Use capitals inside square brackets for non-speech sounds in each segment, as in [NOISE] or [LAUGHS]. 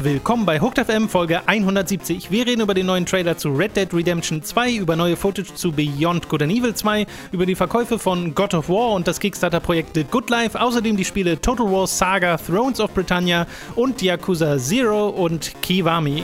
Willkommen bei Hooked FM Folge 170. Wir reden über den neuen Trailer zu Red Dead Redemption 2, über neue Footage zu Beyond Good and Evil 2, über die Verkäufe von God of War und das Kickstarter-Projekt The Good Life, außerdem die Spiele Total War Saga, Thrones of Britannia und Yakuza Zero und Kiwami.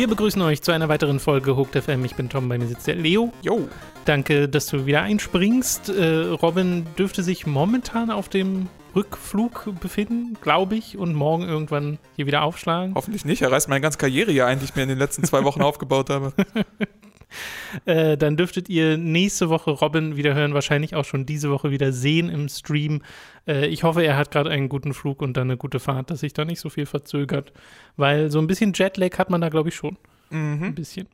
Wir begrüßen euch zu einer weiteren Folge Hooked FM. Ich bin Tom, bei mir sitzt der Leo. Jo. Danke, dass du wieder einspringst. Äh, Robin dürfte sich momentan auf dem Rückflug befinden, glaube ich, und morgen irgendwann hier wieder aufschlagen. Hoffentlich nicht. Er reißt meine ganze Karriere ja ein, die ich mir in den letzten zwei Wochen [LAUGHS] aufgebaut habe. Äh, dann dürftet ihr nächste Woche Robin wieder hören, wahrscheinlich auch schon diese Woche wieder sehen im Stream. Äh, ich hoffe, er hat gerade einen guten Flug und dann eine gute Fahrt, dass sich da nicht so viel verzögert, weil so ein bisschen Jetlag hat man da, glaube ich, schon. Mhm. Ein bisschen.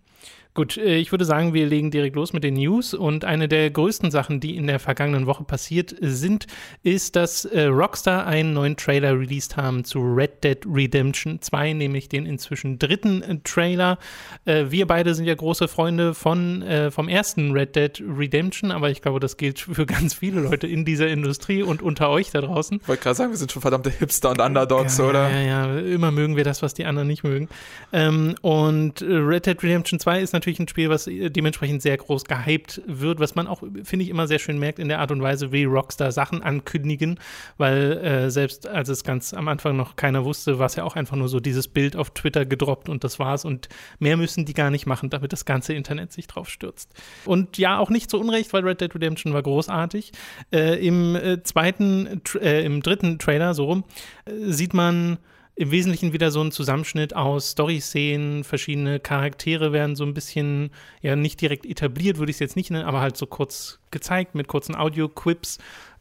Gut, äh, ich würde sagen, wir legen direkt los mit den News. Und eine der größten Sachen, die in der vergangenen Woche passiert sind, ist, dass äh, Rockstar einen neuen Trailer released haben zu Red Dead Redemption 2, nämlich den inzwischen dritten äh, Trailer. Wir beide sind ja große Freunde von, vom ersten Red Dead Redemption, aber ich glaube, das gilt für ganz viele Leute in dieser Industrie und unter euch da draußen. Ich wollte gerade sagen, wir sind schon verdammte Hipster und Underdogs, ja, oder? Ja, ja, immer mögen wir das, was die anderen nicht mögen. Ähm, und Red Dead Redemption 2 ist natürlich natürlich ein Spiel, was äh, dementsprechend sehr groß gehypt wird, was man auch, finde ich, immer sehr schön merkt in der Art und Weise, wie Rockstar Sachen ankündigen, weil äh, selbst als es ganz am Anfang noch keiner wusste, war es ja auch einfach nur so dieses Bild auf Twitter gedroppt und das war's und mehr müssen die gar nicht machen, damit das ganze Internet sich drauf stürzt. Und ja, auch nicht zu Unrecht, weil Red Dead Redemption war großartig. Äh, Im äh, zweiten, äh, im dritten Trailer, so rum, äh, sieht man im Wesentlichen wieder so ein Zusammenschnitt aus Story-Szenen, verschiedene Charaktere werden so ein bisschen, ja, nicht direkt etabliert, würde ich es jetzt nicht nennen, aber halt so kurz gezeigt mit kurzen Audio-Quips.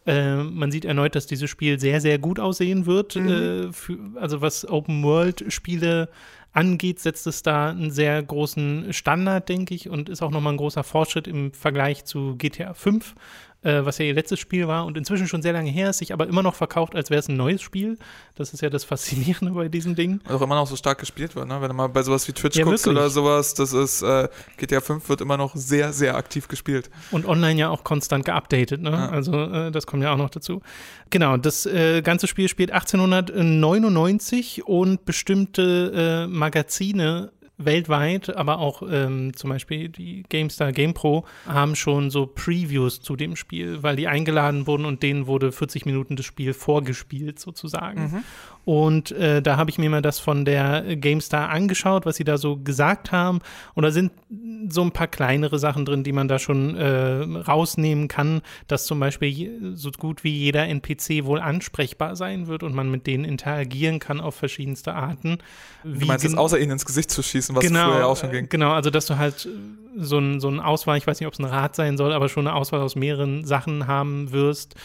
Äh, man sieht erneut, dass dieses Spiel sehr, sehr gut aussehen wird. Mhm. Äh, für, also was Open-World-Spiele angeht, setzt es da einen sehr großen Standard, denke ich, und ist auch nochmal ein großer Fortschritt im Vergleich zu GTA 5, äh, was ja ihr letztes Spiel war und inzwischen schon sehr lange her ist, sich aber immer noch verkauft, als wäre es ein neues Spiel. Das ist ja das Faszinierende bei diesem Ding. Und auch immer noch so stark gespielt wird, ne? Wenn du mal bei sowas wie Twitch ja, guckst wirklich. oder sowas, das ist, äh, GTA 5 wird immer noch sehr, sehr aktiv gespielt. Und online ja auch konstant geupdatet, ne? Ja. Also äh, das kommt ja auch noch dazu. Genau, das äh, ganze Spiel spielt 1899 und bestimmte äh, Magazine weltweit, aber auch ähm, zum Beispiel die GameStar GamePro haben schon so Previews zu dem Spiel, weil die eingeladen wurden und denen wurde 40 Minuten das Spiel vorgespielt sozusagen. Mhm. Und äh, da habe ich mir mal das von der GameStar angeschaut, was sie da so gesagt haben. Und da sind so ein paar kleinere Sachen drin, die man da schon äh, rausnehmen kann, dass zum Beispiel so gut wie jeder NPC wohl ansprechbar sein wird und man mit denen interagieren kann auf verschiedenste Arten. Wie du meinst es, außer ihnen ins Gesicht zu schießen, was genau, früher ja auch schon ging. Genau, also dass du halt so ein, so ein Auswahl, ich weiß nicht, ob es ein Rad sein soll, aber schon eine Auswahl aus mehreren Sachen haben wirst,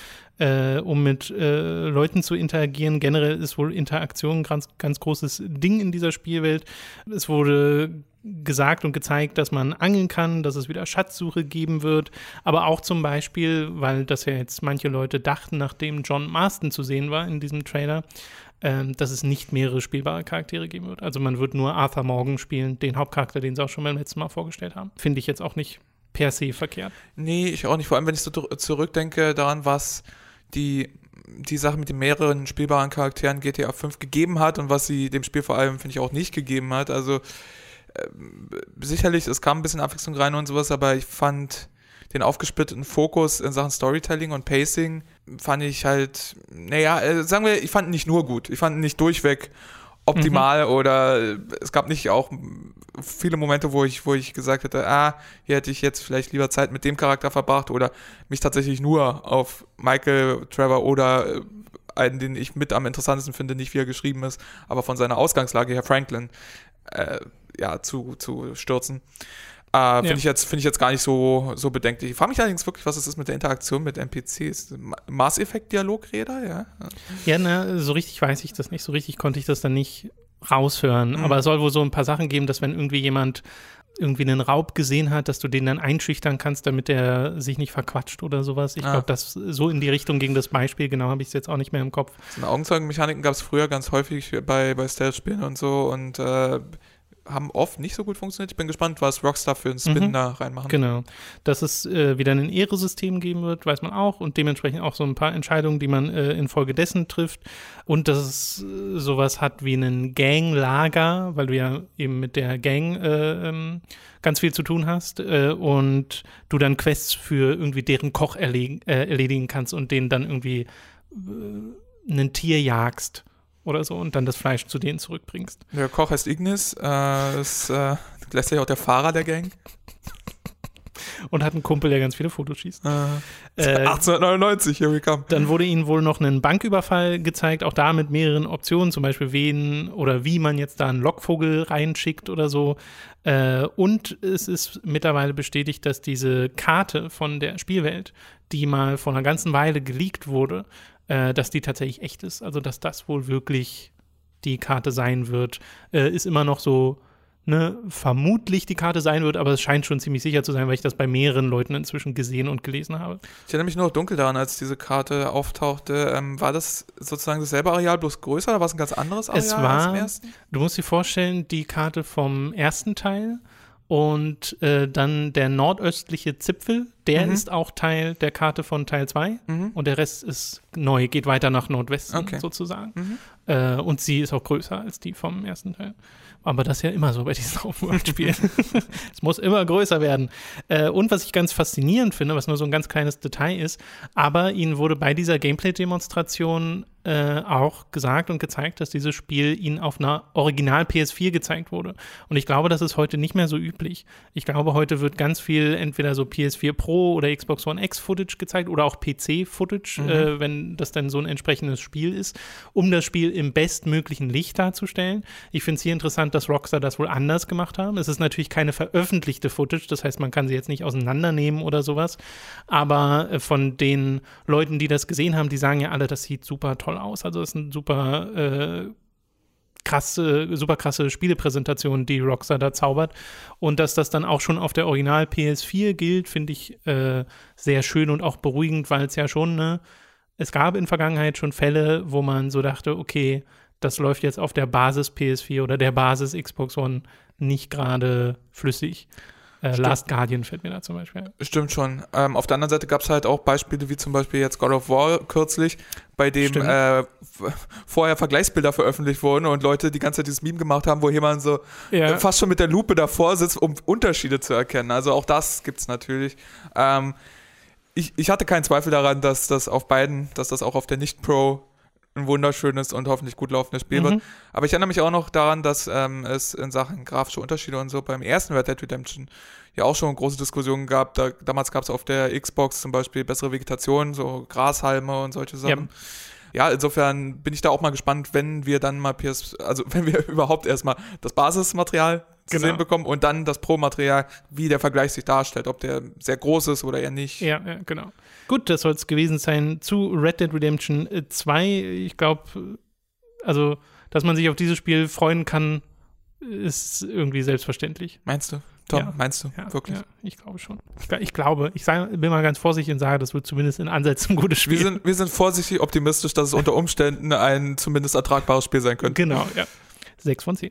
äh, um mit äh, Leuten zu interagieren. Generell ist wohl Interaktion ein ganz, ganz großes Ding in dieser Spielwelt. Es wurde gesagt und gezeigt, dass man angeln kann, dass es wieder Schatzsuche geben wird, aber auch zum Beispiel, weil das ja jetzt manche Leute dachten, nachdem John Marston zu sehen war in diesem Trailer, ähm, dass es nicht mehrere spielbare Charaktere geben wird. Also man wird nur Arthur Morgan spielen, den Hauptcharakter, den sie auch schon beim letzten Mal vorgestellt haben. Finde ich jetzt auch nicht per se verkehrt. Nee, ich auch nicht. Vor allem, wenn ich so zurückdenke daran, was die, die Sache mit den mehreren spielbaren Charakteren GTA 5 gegeben hat und was sie dem Spiel vor allem, finde ich, auch nicht gegeben hat. Also äh, sicherlich, es kam ein bisschen Abwechslung rein und sowas, aber ich fand den aufgesplitteten Fokus in Sachen Storytelling und Pacing fand ich halt, naja, äh, sagen wir, ich fand ihn nicht nur gut, ich fand ihn nicht durchweg optimal mhm. oder es gab nicht auch viele Momente, wo ich, wo ich gesagt hätte, ah, hier hätte ich jetzt vielleicht lieber Zeit mit dem Charakter verbracht oder mich tatsächlich nur auf Michael, Trevor oder äh, einen, den ich mit am interessantesten finde, nicht wie er geschrieben ist, aber von seiner Ausgangslage her, Franklin, äh, ja, zu, zu stürzen. Äh, Finde ja. ich, jetzt, find ich jetzt gar nicht so, so bedenklich. Ich frage mich allerdings wirklich, was es ist mit der Interaktion mit NPCs. Mass Effect Dialogräder, ja? Ja, ne, so richtig weiß ich das nicht. So richtig konnte ich das dann nicht raushören. Mhm. Aber es soll wohl so ein paar Sachen geben, dass wenn irgendwie jemand irgendwie einen Raub gesehen hat, dass du den dann einschüchtern kannst, damit der sich nicht verquatscht oder sowas. Ich ah. glaube, das so in die Richtung ging das Beispiel, genau habe ich es jetzt auch nicht mehr im Kopf. So Augenzeugenmechaniken gab es früher ganz häufig bei, bei Stealth-Spielen und so und äh, haben oft nicht so gut funktioniert. Ich bin gespannt, was Rockstar für einen Spin Mhm. da reinmachen. Genau. Dass es äh, wieder ein Ehresystem geben wird, weiß man auch. Und dementsprechend auch so ein paar Entscheidungen, die man äh, infolgedessen trifft. Und dass es äh, sowas hat wie einen Ganglager, weil du ja eben mit der Gang äh, ähm, ganz viel zu tun hast. Äh, und du dann Quests für irgendwie deren Koch erlegen, äh, erledigen kannst und denen dann irgendwie ein Tier jagst oder so und dann das Fleisch zu denen zurückbringst. Der Koch heißt Ignis, äh, ist äh, gleichzeitig auch der Fahrer der Gang. Und hat einen Kumpel, der ganz viele Fotos schießt. Äh, Äh, [LAUGHS] 1899, here we come. Dann wurde ihnen wohl noch ein Banküberfall gezeigt, auch da mit mehreren Optionen, zum Beispiel wen oder wie man jetzt da einen Lockvogel reinschickt oder so. Äh, und es ist mittlerweile bestätigt, dass diese Karte von der Spielwelt, die mal vor einer ganzen Weile geleakt wurde, äh, dass die tatsächlich echt ist. Also dass das wohl wirklich die Karte sein wird. Äh, ist immer noch so ne, vermutlich die Karte sein wird, aber es scheint schon ziemlich sicher zu sein, weil ich das bei mehreren Leuten inzwischen gesehen und gelesen habe. Ich erinnere mich nur noch dunkel daran, als diese Karte auftauchte. Ähm, war das sozusagen dasselbe Areal, bloß größer oder war es ein ganz anderes Areal Es war-? Du musst dir vorstellen, die Karte vom ersten Teil und äh, dann der nordöstliche Zipfel, der Mhm. ist auch Teil der Karte von Teil 2 Mhm. und der Rest ist neu, geht weiter nach Nordwesten Okay. sozusagen. Mhm. Äh, und sie ist auch größer als die vom ersten Teil. Aber das ist ja immer so bei diesen [LAUGHS] Open-World-Spielen. [LAUGHS] es muss immer größer werden. Äh, und was ich ganz faszinierend finde, was nur so ein ganz kleines Detail ist, aber ihnen wurde bei dieser Gameplay-Demonstration äh, auch gesagt und gezeigt, dass dieses Spiel ihnen auf einer Original PS4 gezeigt wurde. Und ich glaube, das ist heute nicht mehr so üblich. Ich glaube, heute wird ganz viel entweder so PS4 Pro oder Xbox One X Footage gezeigt oder auch PC Footage, Mhm. äh, wenn das dann so ein entsprechendes Spiel ist, um das Spiel im bestmöglichen Licht darzustellen. Ich finde es hier interessant, dass Rockstar das wohl anders gemacht haben. Es ist natürlich keine veröffentlichte Footage, das heißt, man kann sie jetzt nicht auseinandernehmen oder sowas. Aber äh, von den Leuten, die das gesehen haben, die sagen ja alle, das sieht super toll aus. Also es ist ein super äh, krasse, super krasse Spielepräsentation, die Rockstar da zaubert. Und dass das dann auch schon auf der Original PS4 gilt, finde ich äh, sehr schön und auch beruhigend, weil es ja schon, ne, es gab in Vergangenheit schon Fälle, wo man so dachte, okay, das läuft jetzt auf der Basis PS4 oder der Basis Xbox One nicht gerade flüssig. Äh. Last Guardian fällt mir da zum Beispiel. Stimmt schon. Ähm, auf der anderen Seite gab es halt auch Beispiele wie zum Beispiel jetzt God of War kürzlich, bei dem äh, vorher Vergleichsbilder veröffentlicht wurden und Leute die ganze Zeit dieses Meme gemacht haben, wo jemand so Ja. äh, fast schon mit der Lupe davor sitzt, um Unterschiede zu erkennen. Also auch das gibt's natürlich. Ähm, ich, ich hatte keinen Zweifel daran, dass das auf beiden, dass das auch auf der Nicht-Pro ein wunderschönes und hoffentlich gut laufendes Spiel wird. Mhm. Aber ich erinnere mich auch noch daran, dass ähm, es in Sachen grafische Unterschiede und so beim ersten Red Dead Redemption ja auch schon große Diskussionen gab. Da, damals gab es auf der Xbox zum Beispiel bessere Vegetation, so Grashalme und solche Sachen. Ja. insofern bin ich da auch mal gespannt, wenn wir dann mal PS, also [LAUGHS] wenn wir überhaupt erstmal das Basismaterial zu Genau. bekommen und dann das Pro-Material, wie der Vergleich sich darstellt, ob der sehr groß ist oder eher nicht. Ja, ja, genau. Gut, das soll es gewesen sein zu Red Dead Redemption 2. Ich glaube, also, dass man sich auf dieses Spiel freuen kann, ist irgendwie selbstverständlich. Meinst du? Tom, Ja. meinst du? Ja, Wirklich? Ja, ich glaube schon. Ich, gl- ich glaube, ich sag, bin mal ganz vorsichtig und sage, das wird zumindest in Ansätzen ein gutes Spiel. Wir sind, wir sind vorsichtig optimistisch, dass es unter Umständen ein zumindest ertragbares Spiel sein könnte. Genau, ja. 6 von 10.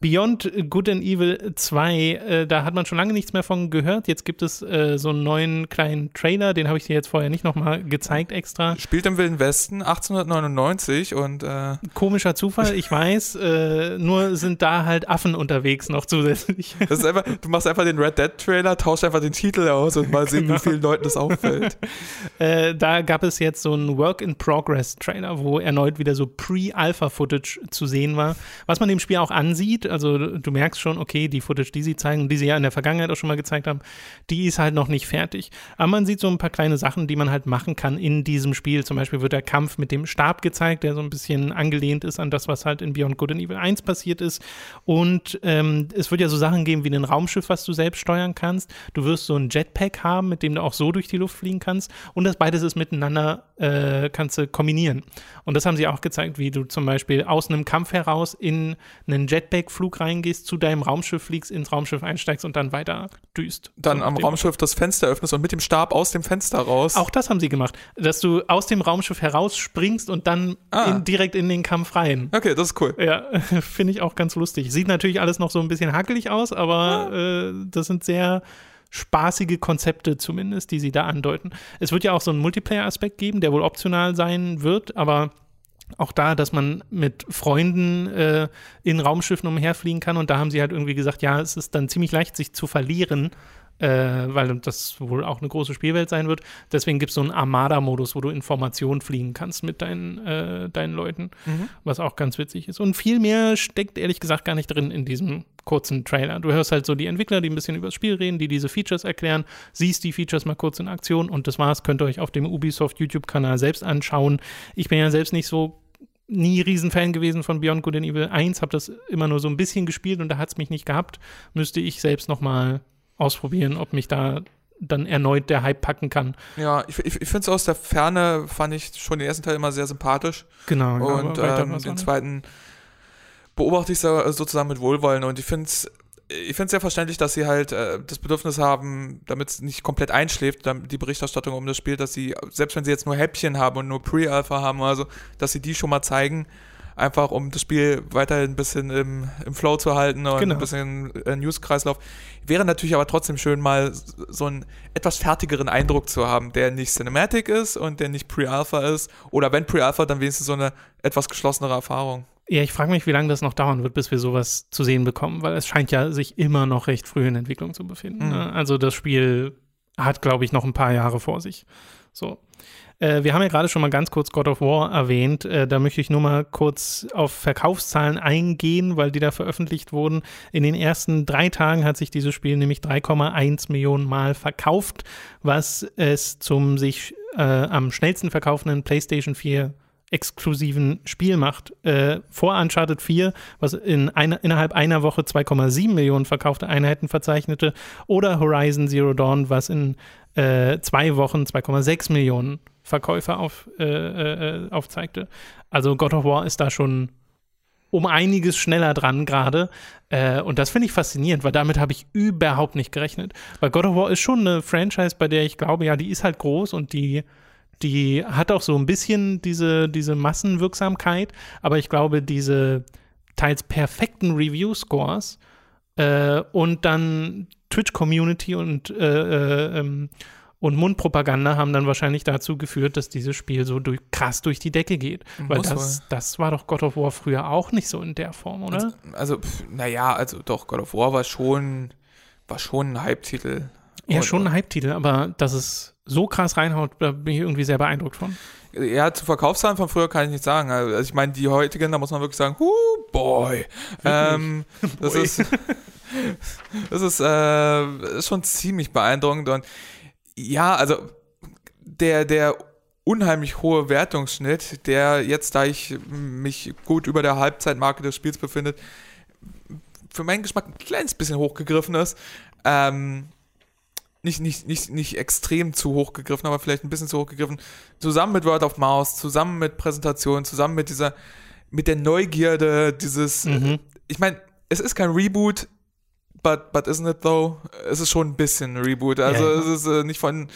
Beyond Good and Evil 2, äh, da hat man schon lange nichts mehr von gehört. Jetzt gibt es äh, so einen neuen kleinen Trailer, den habe ich dir jetzt vorher nicht nochmal gezeigt extra. Spielt im Wilden Westen 1899 und äh, Komischer Zufall, ich weiß, äh, nur sind da halt Affen unterwegs noch zusätzlich. das ist einfach, du machst einfach den Red Dead Trailer, tauschst einfach den Titel aus und mal sehen, Genau. wie vielen Leuten das auffällt. [LAUGHS] Äh, da gab es jetzt so einen Work-in-Progress-Trailer, wo erneut wieder so Pre-Alpha-Footage zu sehen war. Was man dem Spiel auch ansieht, also du merkst schon, okay, die Footage, die sie zeigen, die sie ja in der Vergangenheit auch schon mal gezeigt haben, die ist halt noch nicht fertig. Aber man sieht so ein paar kleine Sachen, die man halt machen kann in diesem Spiel. Zum Beispiel wird der Kampf mit dem Stab gezeigt, der so ein bisschen angelehnt ist an das, was halt in Beyond Good and Evil 1 passiert ist. Und ähm, es wird ja so Sachen geben wie ein Raumschiff, was du selbst steuern kannst. Du wirst so ein Jetpack haben, mit dem du auch so durch die Luft fliegen kannst. Und das beides ist miteinander äh, kannst du kombinieren. Und das haben sie auch gezeigt, wie du zum Beispiel aus einem Kampf heraus in einen Jetpack-Flug reingehst, zu deinem Raumschiff fliegst, ins Raumschiff einsteigst und dann weiter düst. Dann am Raumschiff das Fenster öffnest und mit dem Stab aus dem Fenster raus. Auch das haben sie gemacht, dass du aus dem Raumschiff herausspringst und dann Ah. in, direkt in den Kampf rein. Okay, das ist cool. Ja, [LAUGHS] finde ich auch ganz lustig. Sieht natürlich alles noch so ein bisschen hakelig aus, aber äh, das sind sehr spaßige Konzepte zumindest, die sie da andeuten. Es wird ja auch so einen Multiplayer-Aspekt geben, der wohl optional sein wird, aber auch da, dass man mit Freunden äh, in Raumschiffen umherfliegen kann und da haben sie halt irgendwie gesagt, ja, es ist dann ziemlich leicht, sich zu verlieren, äh, weil das wohl auch eine große Spielwelt sein wird. Deswegen gibt es so einen Armada-Modus, wo du Informationen fliegen kannst mit deinen, äh, deinen Leuten, was auch ganz witzig ist. Und viel mehr steckt ehrlich gesagt gar nicht drin in diesem kurzen Trailer. Du hörst halt so die Entwickler, die ein bisschen über das Spiel reden, die diese Features erklären, siehst die Features mal kurz in Aktion und das war's. Könnt ihr euch auf dem Ubisoft YouTube-Kanal selbst anschauen. Ich bin ja selbst nicht so nie Riesenfan gewesen von Beyond Good and Evil 1, habe das immer nur so ein bisschen gespielt und da hat es mich nicht gehabt. Müsste ich selbst noch mal ausprobieren, ob mich da dann erneut der Hype packen kann. Ja, ich, ich, ich finde es aus der Ferne, fand ich schon den ersten Teil immer sehr sympathisch. Genau. und ähm, den zweiten beobachte ich so, sozusagen mit Wohlwollen. Und ich finde es ich finde es sehr verständlich, dass sie halt äh, das Bedürfnis haben, damit es nicht komplett einschläft, die Berichterstattung um das Spiel, dass sie, selbst wenn sie jetzt nur Häppchen haben und nur Pre-Alpha haben oder so, dass sie die schon mal zeigen, einfach um das Spiel weiterhin ein bisschen im, im Flow zu halten und Genau. ein bisschen äh, News-Kreislauf. Wäre natürlich aber trotzdem schön, mal so einen etwas fertigeren Eindruck zu haben, der nicht Cinematic ist und der nicht Pre-Alpha ist. Oder wenn Pre-Alpha, dann wenigstens so eine etwas geschlossenere Erfahrung. Ja, ich frage mich, wie lange das noch dauern wird, bis wir sowas zu sehen bekommen, weil es scheint ja sich immer noch recht früh in Entwicklung zu befinden. Mhm. Ne? Also das Spiel hat, glaube ich, noch ein paar Jahre vor sich. So. Äh, wir haben ja gerade schon mal ganz kurz God of War erwähnt. Äh, da möchte ich nur mal kurz auf Verkaufszahlen eingehen, weil die da veröffentlicht wurden. In den ersten drei Tagen hat sich dieses Spiel nämlich 3,1 Millionen Mal verkauft, was es zum sich äh, am schnellsten verkaufenden PlayStation 4 exklusiven Spiel macht. Äh, vor Uncharted 4, was in einer, innerhalb einer Woche 2,7 Millionen verkaufte Einheiten verzeichnete, oder Horizon Zero Dawn, was in äh, zwei Wochen 2,6 Millionen Verkäufe auf, äh, äh, aufzeigte. Also God of War ist da schon um einiges schneller dran gerade. Äh, und das finde ich faszinierend, weil damit habe ich überhaupt nicht gerechnet. Weil God of War ist schon eine Franchise, bei der ich glaube, ja, die ist halt groß und die, die hat auch so ein bisschen diese, diese Massenwirksamkeit, aber ich glaube, diese teils perfekten Review-Scores äh, und dann Twitch-Community und, äh, äh, ähm, und Mundpropaganda haben dann wahrscheinlich dazu geführt, dass dieses Spiel so durch, krass durch die Decke geht. Weil Muss das, das war doch God of War früher auch nicht so in der Form, oder? Also, pf, naja, also doch, God of War war schon, war schon ein Hype-Titel. Ja, schon ein Hype-Titel, aber dass es so krass reinhaut, da bin ich irgendwie sehr beeindruckt von. Ja, zu Verkaufszahlen von früher kann ich nicht sagen. Also ich meine, die heutigen, da muss man wirklich sagen, huh, boy. Ähm, [LAUGHS] das Boy. ist, das ist, äh, ist schon ziemlich beeindruckend. Und ja, also der, der unheimlich hohe Wertungsschnitt, der jetzt, da ich mich gut über der Halbzeitmarke des Spiels befindet, für meinen Geschmack ein kleines bisschen hochgegriffen ist. Ähm, nicht, nicht, nicht, nicht extrem zu hoch gegriffen, aber vielleicht ein bisschen zu hoch gegriffen. Zusammen mit Word of Mouse, zusammen mit Präsentationen, zusammen mit dieser, mit der Neugierde, dieses, Mhm. ich meine, es ist kein Reboot, but, but isn't it though? Es ist schon ein bisschen ein Reboot. Also Ja, ja. es ist äh, nicht von,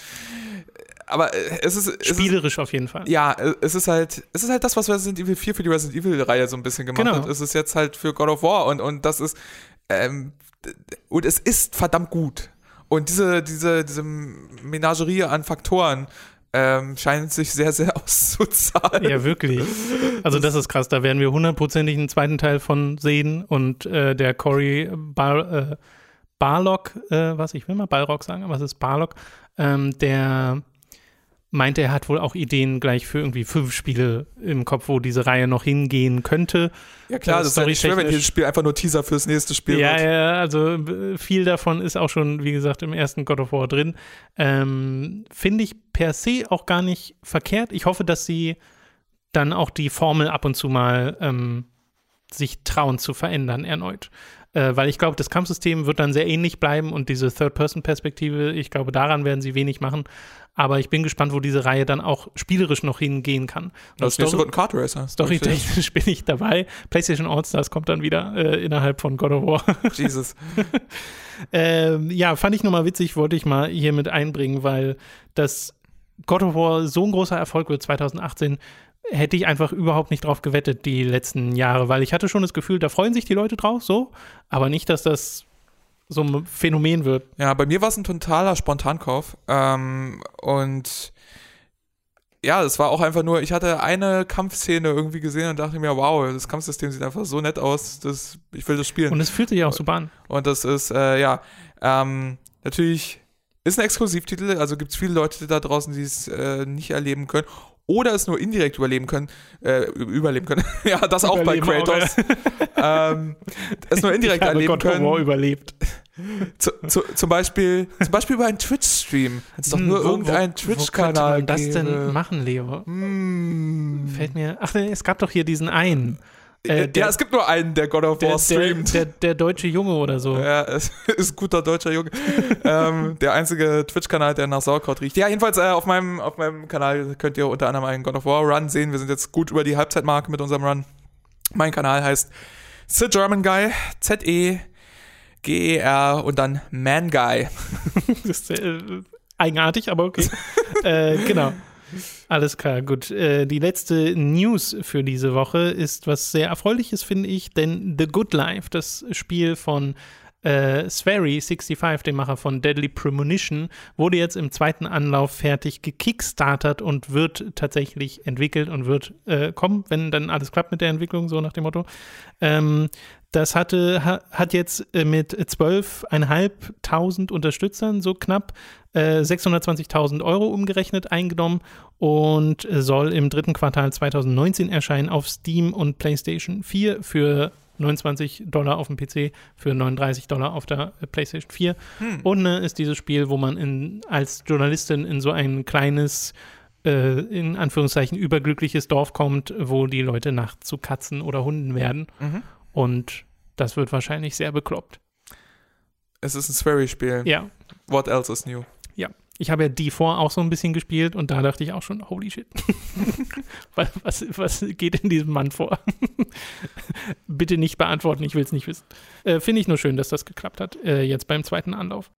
aber äh, es ist, es ist Spielerisch auf jeden Fall. ja, äh, es ist halt, es ist halt das, was Resident Evil 4 für die Resident Evil-Reihe so ein bisschen gemacht Genau. hat. Es ist jetzt halt für God of War und, und das ist, ähm, und es ist verdammt gut. Und diese, diese, diese Menagerie an Faktoren ähm, scheint sich sehr, sehr [LAUGHS] auszuzahlen. Ja, wirklich. Also das ist krass. Da werden wir hundertprozentig einen zweiten Teil von sehen. Und äh, der Cory Bar, äh, Barlock, äh, was ich will mal Balrog sagen, es ist Barlock, ähm, der meinte, er hat wohl auch Ideen gleich für irgendwie fünf Spiele im Kopf, wo diese Reihe noch hingehen könnte. Ja klar, Äh, das ist ja nicht schwer, wenn jedes Spiel einfach nur Teaser fürs nächste Spiel Ja, wird. ja, also äh, viel davon ist auch schon, wie gesagt, im ersten God of War drin. Ähm, Finde ich per se auch gar nicht verkehrt. Ich hoffe, dass sie dann auch die Formel ab und zu mal ähm, sich trauen zu verändern erneut. Äh, weil ich glaube, das Kampfsystem wird dann sehr ähnlich bleiben und diese Third-Person-Perspektive, ich glaube, daran werden sie wenig machen. Aber ich bin gespannt, wo diese Reihe dann auch spielerisch noch hingehen kann. Das nächste wird ein Kart Racer. Storytechnisch bin ich dabei. PlayStation All-Stars kommt dann wieder äh, innerhalb von God of War. [LAUGHS] Jesus. [LAUGHS] ähm, ja, fand ich nochmal witzig, wollte ich mal hier mit einbringen, weil das God of War so ein großer Erfolg wird 2018, hätte ich einfach überhaupt nicht drauf gewettet die letzten Jahre, weil ich hatte schon das Gefühl, da freuen sich die Leute drauf, so, aber nicht, dass das so ein Phänomen wird. Ja, bei mir war es ein totaler Spontankauf. Ähm, und ja, es war auch einfach nur, ich hatte eine Kampfszene irgendwie gesehen und dachte mir, wow, das Kampfsystem sieht einfach so nett aus, das, ich will das spielen. Und es fühlt sich auch super an. Und das ist, äh, ja, ähm, natürlich ist ein Exklusivtitel, also gibt es viele Leute da draußen, die es äh, nicht erleben können oder es nur indirekt überleben können, äh, überleben können. [LAUGHS] ja, das auch bei Kratos. [LAUGHS] ähm, es nur indirekt ich habe erleben God können. War überlebt. [LAUGHS] Zu, zu, zum Beispiel, zum Beispiel über einen Twitch-Stream. Es doch Hm, nur wo- irgendeinen wo- Wo könnte Twitch-Kanal man das gäbe. denn machen, Leo? Hm. Fällt mir. Ach, nee, es gab doch hier diesen einen. Äh, ja, es gibt nur einen, der God of der, War der, streamt. der, der deutsche Junge oder so. Ja, [LAUGHS] es ist ein guter deutscher Junge. ähm, der einzige Twitch-Kanal, der nach Sauerkraut riecht. Ja, jedenfalls äh, auf, meinem, auf meinem Kanal könnt ihr unter anderem einen God of War Run sehen. Wir sind jetzt gut über die Halbzeitmarke mit unserem Run. Mein Kanal heißt The German Guy, Z-E-G-E-R und dann Man Guy. [LAUGHS] Das ist äh, eigenartig, aber okay. [LAUGHS] äh, genau. Alles klar, gut. Äh, die letzte News für diese Woche ist was sehr Erfreuliches, finde ich, denn The Good Life, das Spiel von äh, Swery65, dem Macher von Deadly Premonition, wurde jetzt im zweiten Anlauf fertig gekickstartert und wird tatsächlich entwickelt und wird äh, kommen, wenn dann alles klappt mit der Entwicklung, so nach dem Motto. Ähm, das hatte, ha, hat jetzt äh, mit 12.500 Unterstützern so knapp äh, 620.000 Euro umgerechnet eingenommen und soll im dritten Quartal 2019 erscheinen auf Steam und PlayStation 4 für 29 Dollar auf dem PC, für 39 Dollar auf der äh, PlayStation 4. Hm. Und ne, ist dieses Spiel, wo man in, als Journalistin in so ein kleines, äh, in Anführungszeichen, überglückliches Dorf kommt, wo die Leute nachts zu Katzen oder Hunden werden. Mhm. Und das wird wahrscheinlich sehr bekloppt. Es ist ein Swery-Spiel. Ja, What else is new? ja. Ich habe ja D4 auch so ein bisschen gespielt und da dachte ich auch schon, holy shit. [LAUGHS] was, was, was geht in diesem Mann vor? [LAUGHS] Bitte nicht beantworten, ich will es nicht wissen. Äh, Finde ich nur schön, dass das geklappt hat, äh, jetzt beim zweiten Anlauf.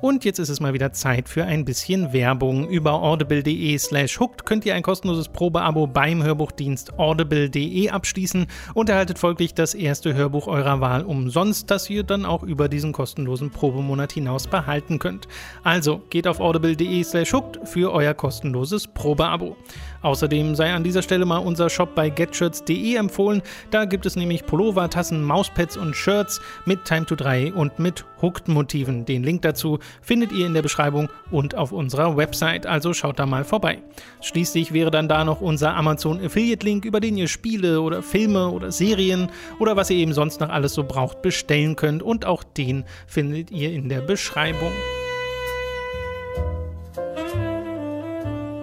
Und jetzt ist es mal wieder Zeit für ein bisschen Werbung. Über audible.de slash hooked könnt ihr ein kostenloses Probeabo beim Hörbuchdienst audible.de abschließen und erhaltet folglich das erste Hörbuch eurer Wahl umsonst, das ihr dann auch über diesen kostenlosen Probemonat hinaus behalten könnt. Also geht auf audible.de slash hooked für euer kostenloses Probeabo. Außerdem sei an dieser Stelle mal unser Shop bei getshirts.de empfohlen. Da gibt es nämlich Pullover, Tassen, Mauspads und Shirts mit Time to 3 und mit Hooked-Motiven. Den Link dazu findet ihr in der Beschreibung und auf unserer Website, also schaut da mal vorbei. Schließlich wäre dann da noch unser Amazon Affiliate-Link, über den ihr Spiele oder Filme oder Serien oder was ihr eben sonst noch alles so braucht bestellen könnt und auch den findet ihr in der Beschreibung.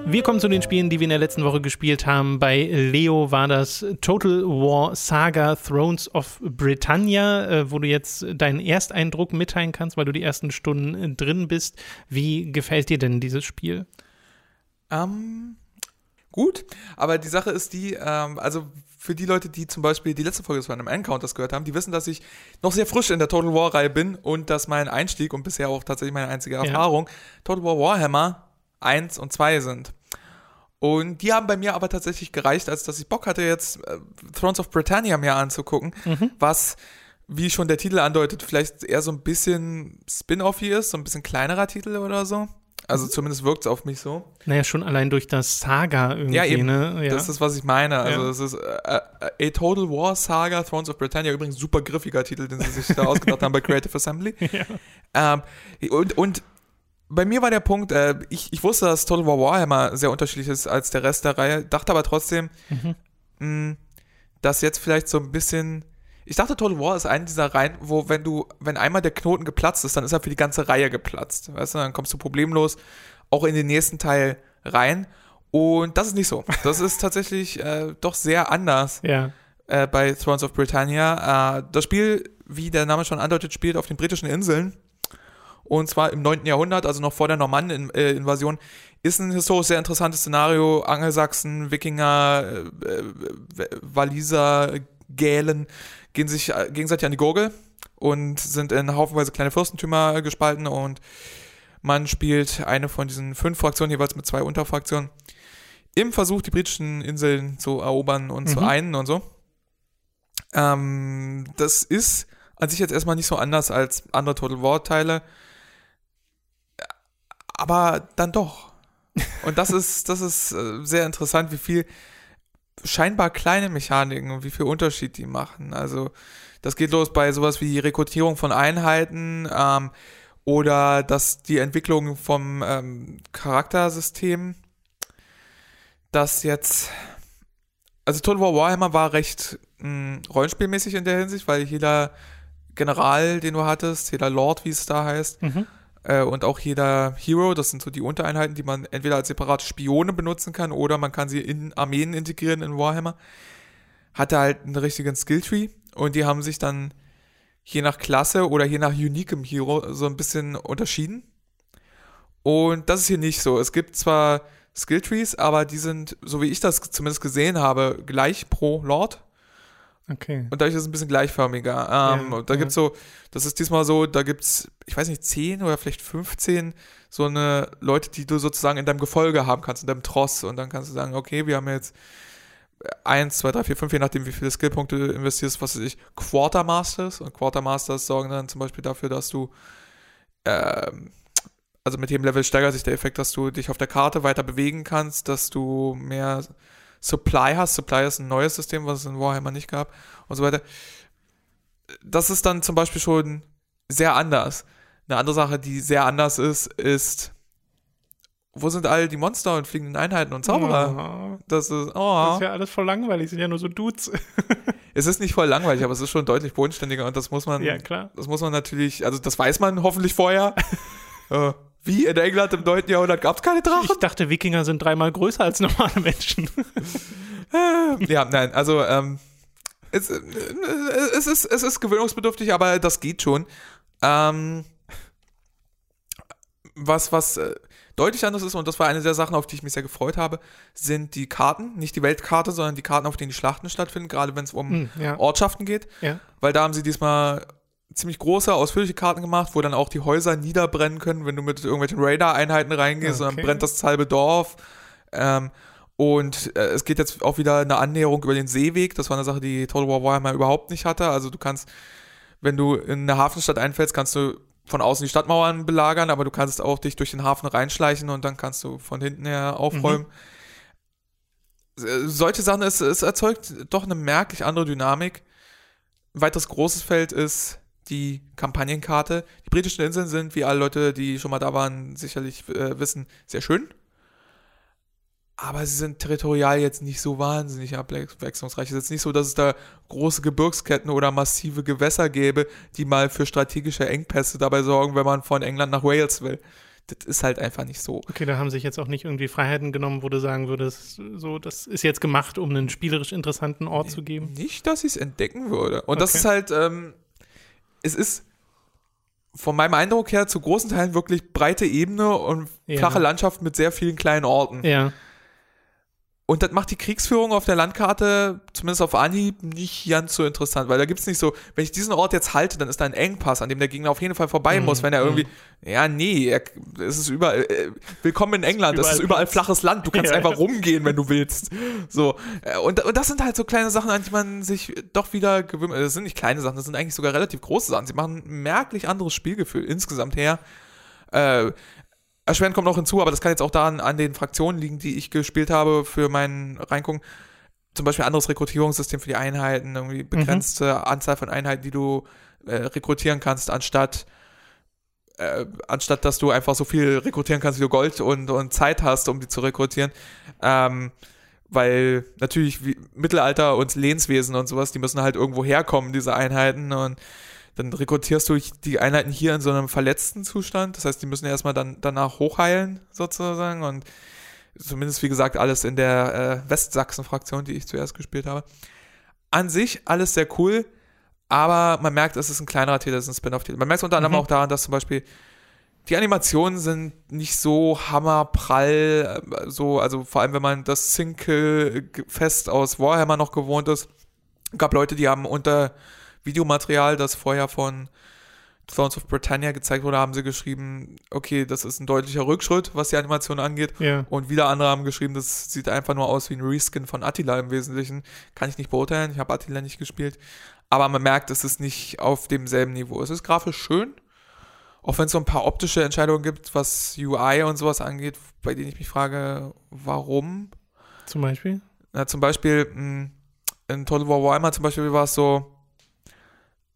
Wir kommen zu den Spielen, die wir in der letzten Woche gespielt haben. Bei Leo war das Total War Saga Thrones of Britannia, äh, wo du jetzt deinen Ersteindruck mitteilen kannst, weil du die ersten Stunden äh, drin bist. Wie gefällt dir denn dieses Spiel? Ähm, gut, aber die Sache ist die, ähm, also für die Leute, die zum Beispiel die letzte Folge von einem Encounters gehört haben, die wissen, dass ich noch sehr frisch in der Total War-Reihe bin und dass mein Einstieg und bisher auch tatsächlich meine einzige Erfahrung Total War Warhammer 1 und 2 sind. Und die haben bei mir aber tatsächlich gereicht, als dass ich Bock hatte, jetzt äh, Thrones of Britannia mir anzugucken, was, wie schon der Titel andeutet, vielleicht eher so ein bisschen Spin-off hier ist, so ein bisschen kleinerer Titel oder so. Also zumindest wirkt es auf mich so. Naja, schon allein durch das Saga irgendwie, Ja, eben. ne? Ja. Das ist, was ich meine. Also Ja. es ist äh, äh, A Total War Saga, Thrones of Britannia, übrigens super griffiger Titel, den sie sich da ausgedacht haben bei [LAUGHS] Creative Assembly. Ähm, und, und bei mir war der Punkt, äh, ich, ich wusste, dass Total War Warhammer sehr unterschiedlich ist als der Rest der Reihe, dachte aber trotzdem, Mhm. mh, dass jetzt vielleicht so ein bisschen. Ich dachte, Total War ist eine dieser Reihen, wo, wenn du, wenn einmal der Knoten geplatzt ist, dann ist er für die ganze Reihe geplatzt. Weißt du, dann kommst du problemlos auch in den nächsten Teil rein. Und das ist nicht so. Das ist tatsächlich äh, doch sehr anders [LAUGHS] Ja. äh, bei Thrones of Britannia. Äh, das Spiel, wie der Name schon andeutet, spielt auf den britischen Inseln. Und zwar im 9. Jahrhundert, also noch vor der Normannen-Invasion. Ist ein historisch sehr interessantes Szenario. Angelsachsen, Wikinger, äh, äh, Waliser, Gälen gehen sich äh, gegenseitig an die Gurgel und sind in haufenweise kleine Fürstentümer gespalten und man spielt eine von diesen fünf Fraktionen, jeweils mit zwei Unterfraktionen, im Versuch, die britischen Inseln zu erobern und zu Mhm. einen und so. Ähm, das ist an sich jetzt erstmal nicht so anders als andere Total War-Teile, aber dann doch. Und das ist, das ist äh, sehr interessant, wie viel scheinbar kleine Mechaniken und wie viel Unterschied die machen. Also das geht los bei sowas wie Rekrutierung von Einheiten ähm, oder dass die Entwicklung vom ähm, Charaktersystem, das jetzt, also Total War Warhammer war recht mh, rollenspielmäßig in der Hinsicht, weil jeder General, den du hattest, jeder Lord, wie es da heißt, Mhm. Äh, und auch jeder Hero, das sind so die Untereinheiten, die man entweder als separate Spione benutzen kann oder man kann sie in Armeen integrieren in Warhammer, hatte halt einen richtigen Skilltree und die haben sich dann je nach Klasse oder je nach uniquem Hero so ein bisschen unterschieden. Und das ist hier nicht so. Es gibt zwar Skilltrees, aber die sind, so wie ich das zumindest gesehen habe, gleich pro Lord. Okay. Und dadurch ist es ein bisschen gleichförmiger. Ähm, Ja, da ja. gibt's so, das ist diesmal so, da gibt's, ich weiß nicht, 10 oder vielleicht 15 so eine Leute, die du sozusagen in deinem Gefolge haben kannst, in deinem Tross. Und dann kannst du sagen, okay, wir haben jetzt 1, 2, 3, 4, 5, je nachdem, wie viele Skillpunkte du investierst, was weiß ich, Quartermasters. Und Quartermasters sorgen dann zum Beispiel dafür, dass du, ähm, also mit jedem Level steigert sich der Effekt, dass du dich auf der Karte weiter bewegen kannst, dass du mehr Supply hast. Supply ist ein neues System, was es in Warhammer nicht gab und so weiter. Das ist dann zum Beispiel schon sehr anders. Eine andere Sache, die sehr anders ist, ist, wo sind all die Monster und fliegenden Einheiten und Zauberer? Oh, Das ist, das oh, ist ja alles voll langweilig, sind ja nur so Dudes. [LAUGHS] es ist nicht voll langweilig, aber es ist schon deutlich bodenständiger und das muss man, ja, klar. das muss man natürlich, also das weiß man hoffentlich vorher. [LAUGHS] Wie in England im 9. Jahrhundert gab es keine Drachen? Ich dachte, Wikinger sind dreimal größer als normale Menschen. [LAUGHS] Ja, nein, also ähm, es, äh, es, ist, es ist gewöhnungsbedürftig, aber das geht schon. Ähm, was was äh, deutlich anders ist, und das war eine der Sachen, auf die ich mich sehr gefreut habe, sind die Karten. Nicht die Weltkarte, sondern die Karten, auf denen die Schlachten stattfinden, gerade wenn es um Hm, ja. Ortschaften geht. ja. Weil da haben sie diesmal ziemlich große, ausführliche Karten gemacht, wo dann auch die Häuser niederbrennen können, wenn du mit irgendwelchen Radar-Einheiten reingehst, und Okay. dann brennt das halbe Dorf. Ähm, und äh, es geht jetzt auch wieder eine Annäherung über den Seeweg. Das war eine Sache, die Total War Warhammer überhaupt nicht hatte. Also du kannst, wenn du in eine Hafenstadt einfällst, kannst du von außen die Stadtmauern belagern, aber du kannst auch dich durch den Hafen reinschleichen und dann kannst du von hinten her aufräumen. Äh, Solche Sachen, es, es erzeugt doch eine merklich andere Dynamik. Ein weiteres großes Feld ist die Kampagnenkarte. Die britischen Inseln sind, wie alle Leute, die schon mal da waren, sicherlich äh, wissen, sehr schön. Aber sie sind territorial jetzt nicht so wahnsinnig abwechslungsreich. Es ist jetzt nicht so, dass es da große Gebirgsketten oder massive Gewässer gäbe, die mal für strategische Engpässe dabei sorgen, wenn man von England nach Wales will. Das ist halt einfach nicht so. Okay, da haben sich jetzt auch nicht irgendwie Freiheiten genommen, wo du sagen würdest, so, das ist jetzt gemacht, um einen spielerisch interessanten Ort zu geben. Nicht, dass ich es entdecken würde. Und das Okay. ist halt, ähm, es ist von meinem Eindruck her zu großen Teilen wirklich breite Ebene und Ja. flache Landschaft mit sehr vielen kleinen Orten. Ja, Und das macht die Kriegsführung auf der Landkarte, zumindest auf Anhieb, nicht ganz so interessant, weil da gibt es nicht so, wenn ich diesen Ort jetzt halte, dann ist da ein Engpass, an dem der Gegner auf jeden Fall vorbei Mhm, muss, wenn er mhm. irgendwie, ja, nee, er, es ist überall, äh, willkommen in England, es ist Überall flaches Land, du kannst [LAUGHS] Ja, einfach rumgehen, wenn du willst. So, äh, und, und das sind halt so kleine Sachen, an die man sich doch wieder gewöhnt, äh, das sind nicht kleine Sachen, das sind eigentlich sogar relativ große Sachen, sie machen ein merklich anderes Spielgefühl insgesamt her. Äh, Erschwerend kommt noch hinzu, aber das kann jetzt auch daran an den Fraktionen liegen, die ich gespielt habe für meinen Reingucken. Zum Beispiel anderes Rekrutierungssystem für die Einheiten, irgendwie begrenzte Anzahl von Einheiten, die du äh, rekrutieren kannst, anstatt äh, anstatt dass du einfach so viel rekrutieren kannst, wie du Gold und, und Zeit hast, um die zu rekrutieren. Ähm, weil natürlich wie Mittelalter und Lehnswesen und sowas, die müssen halt irgendwo herkommen, diese Einheiten. Und dann rekrutierst du die Einheiten hier in so einem verletzten Zustand. Das heißt, die müssen erstmal dann danach hochheilen, sozusagen. Und Zumindest, wie gesagt, alles in der äh, Westsachsen-Fraktion, die ich zuerst gespielt habe. An sich alles sehr cool, aber man merkt, es ist ein kleinerer Titel, es ist ein Spin-off-Titel. Man merkt es unter anderem mhm. auch daran, dass zum Beispiel die Animationen sind nicht so hammerprall, äh, so, also vor allem, wenn man das Single-Fest aus Warhammer noch gewohnt ist. gab Leute, die haben unter Videomaterial, das vorher von Thrones of Britannia gezeigt wurde, haben sie geschrieben, okay, das ist ein deutlicher Rückschritt, was die Animation angeht. Ja. Und wieder andere haben geschrieben, das sieht einfach nur aus wie ein Reskin von Attila im Wesentlichen. Kann ich nicht beurteilen, ich habe Attila nicht gespielt. Aber man merkt, es ist nicht auf demselben Niveau. Es ist grafisch schön, auch wenn es so ein paar optische Entscheidungen gibt, was UI und sowas angeht, bei denen ich mich frage, warum? Zum Beispiel? Na, zum Beispiel hm, in Total War Warhammer zum Beispiel war es so,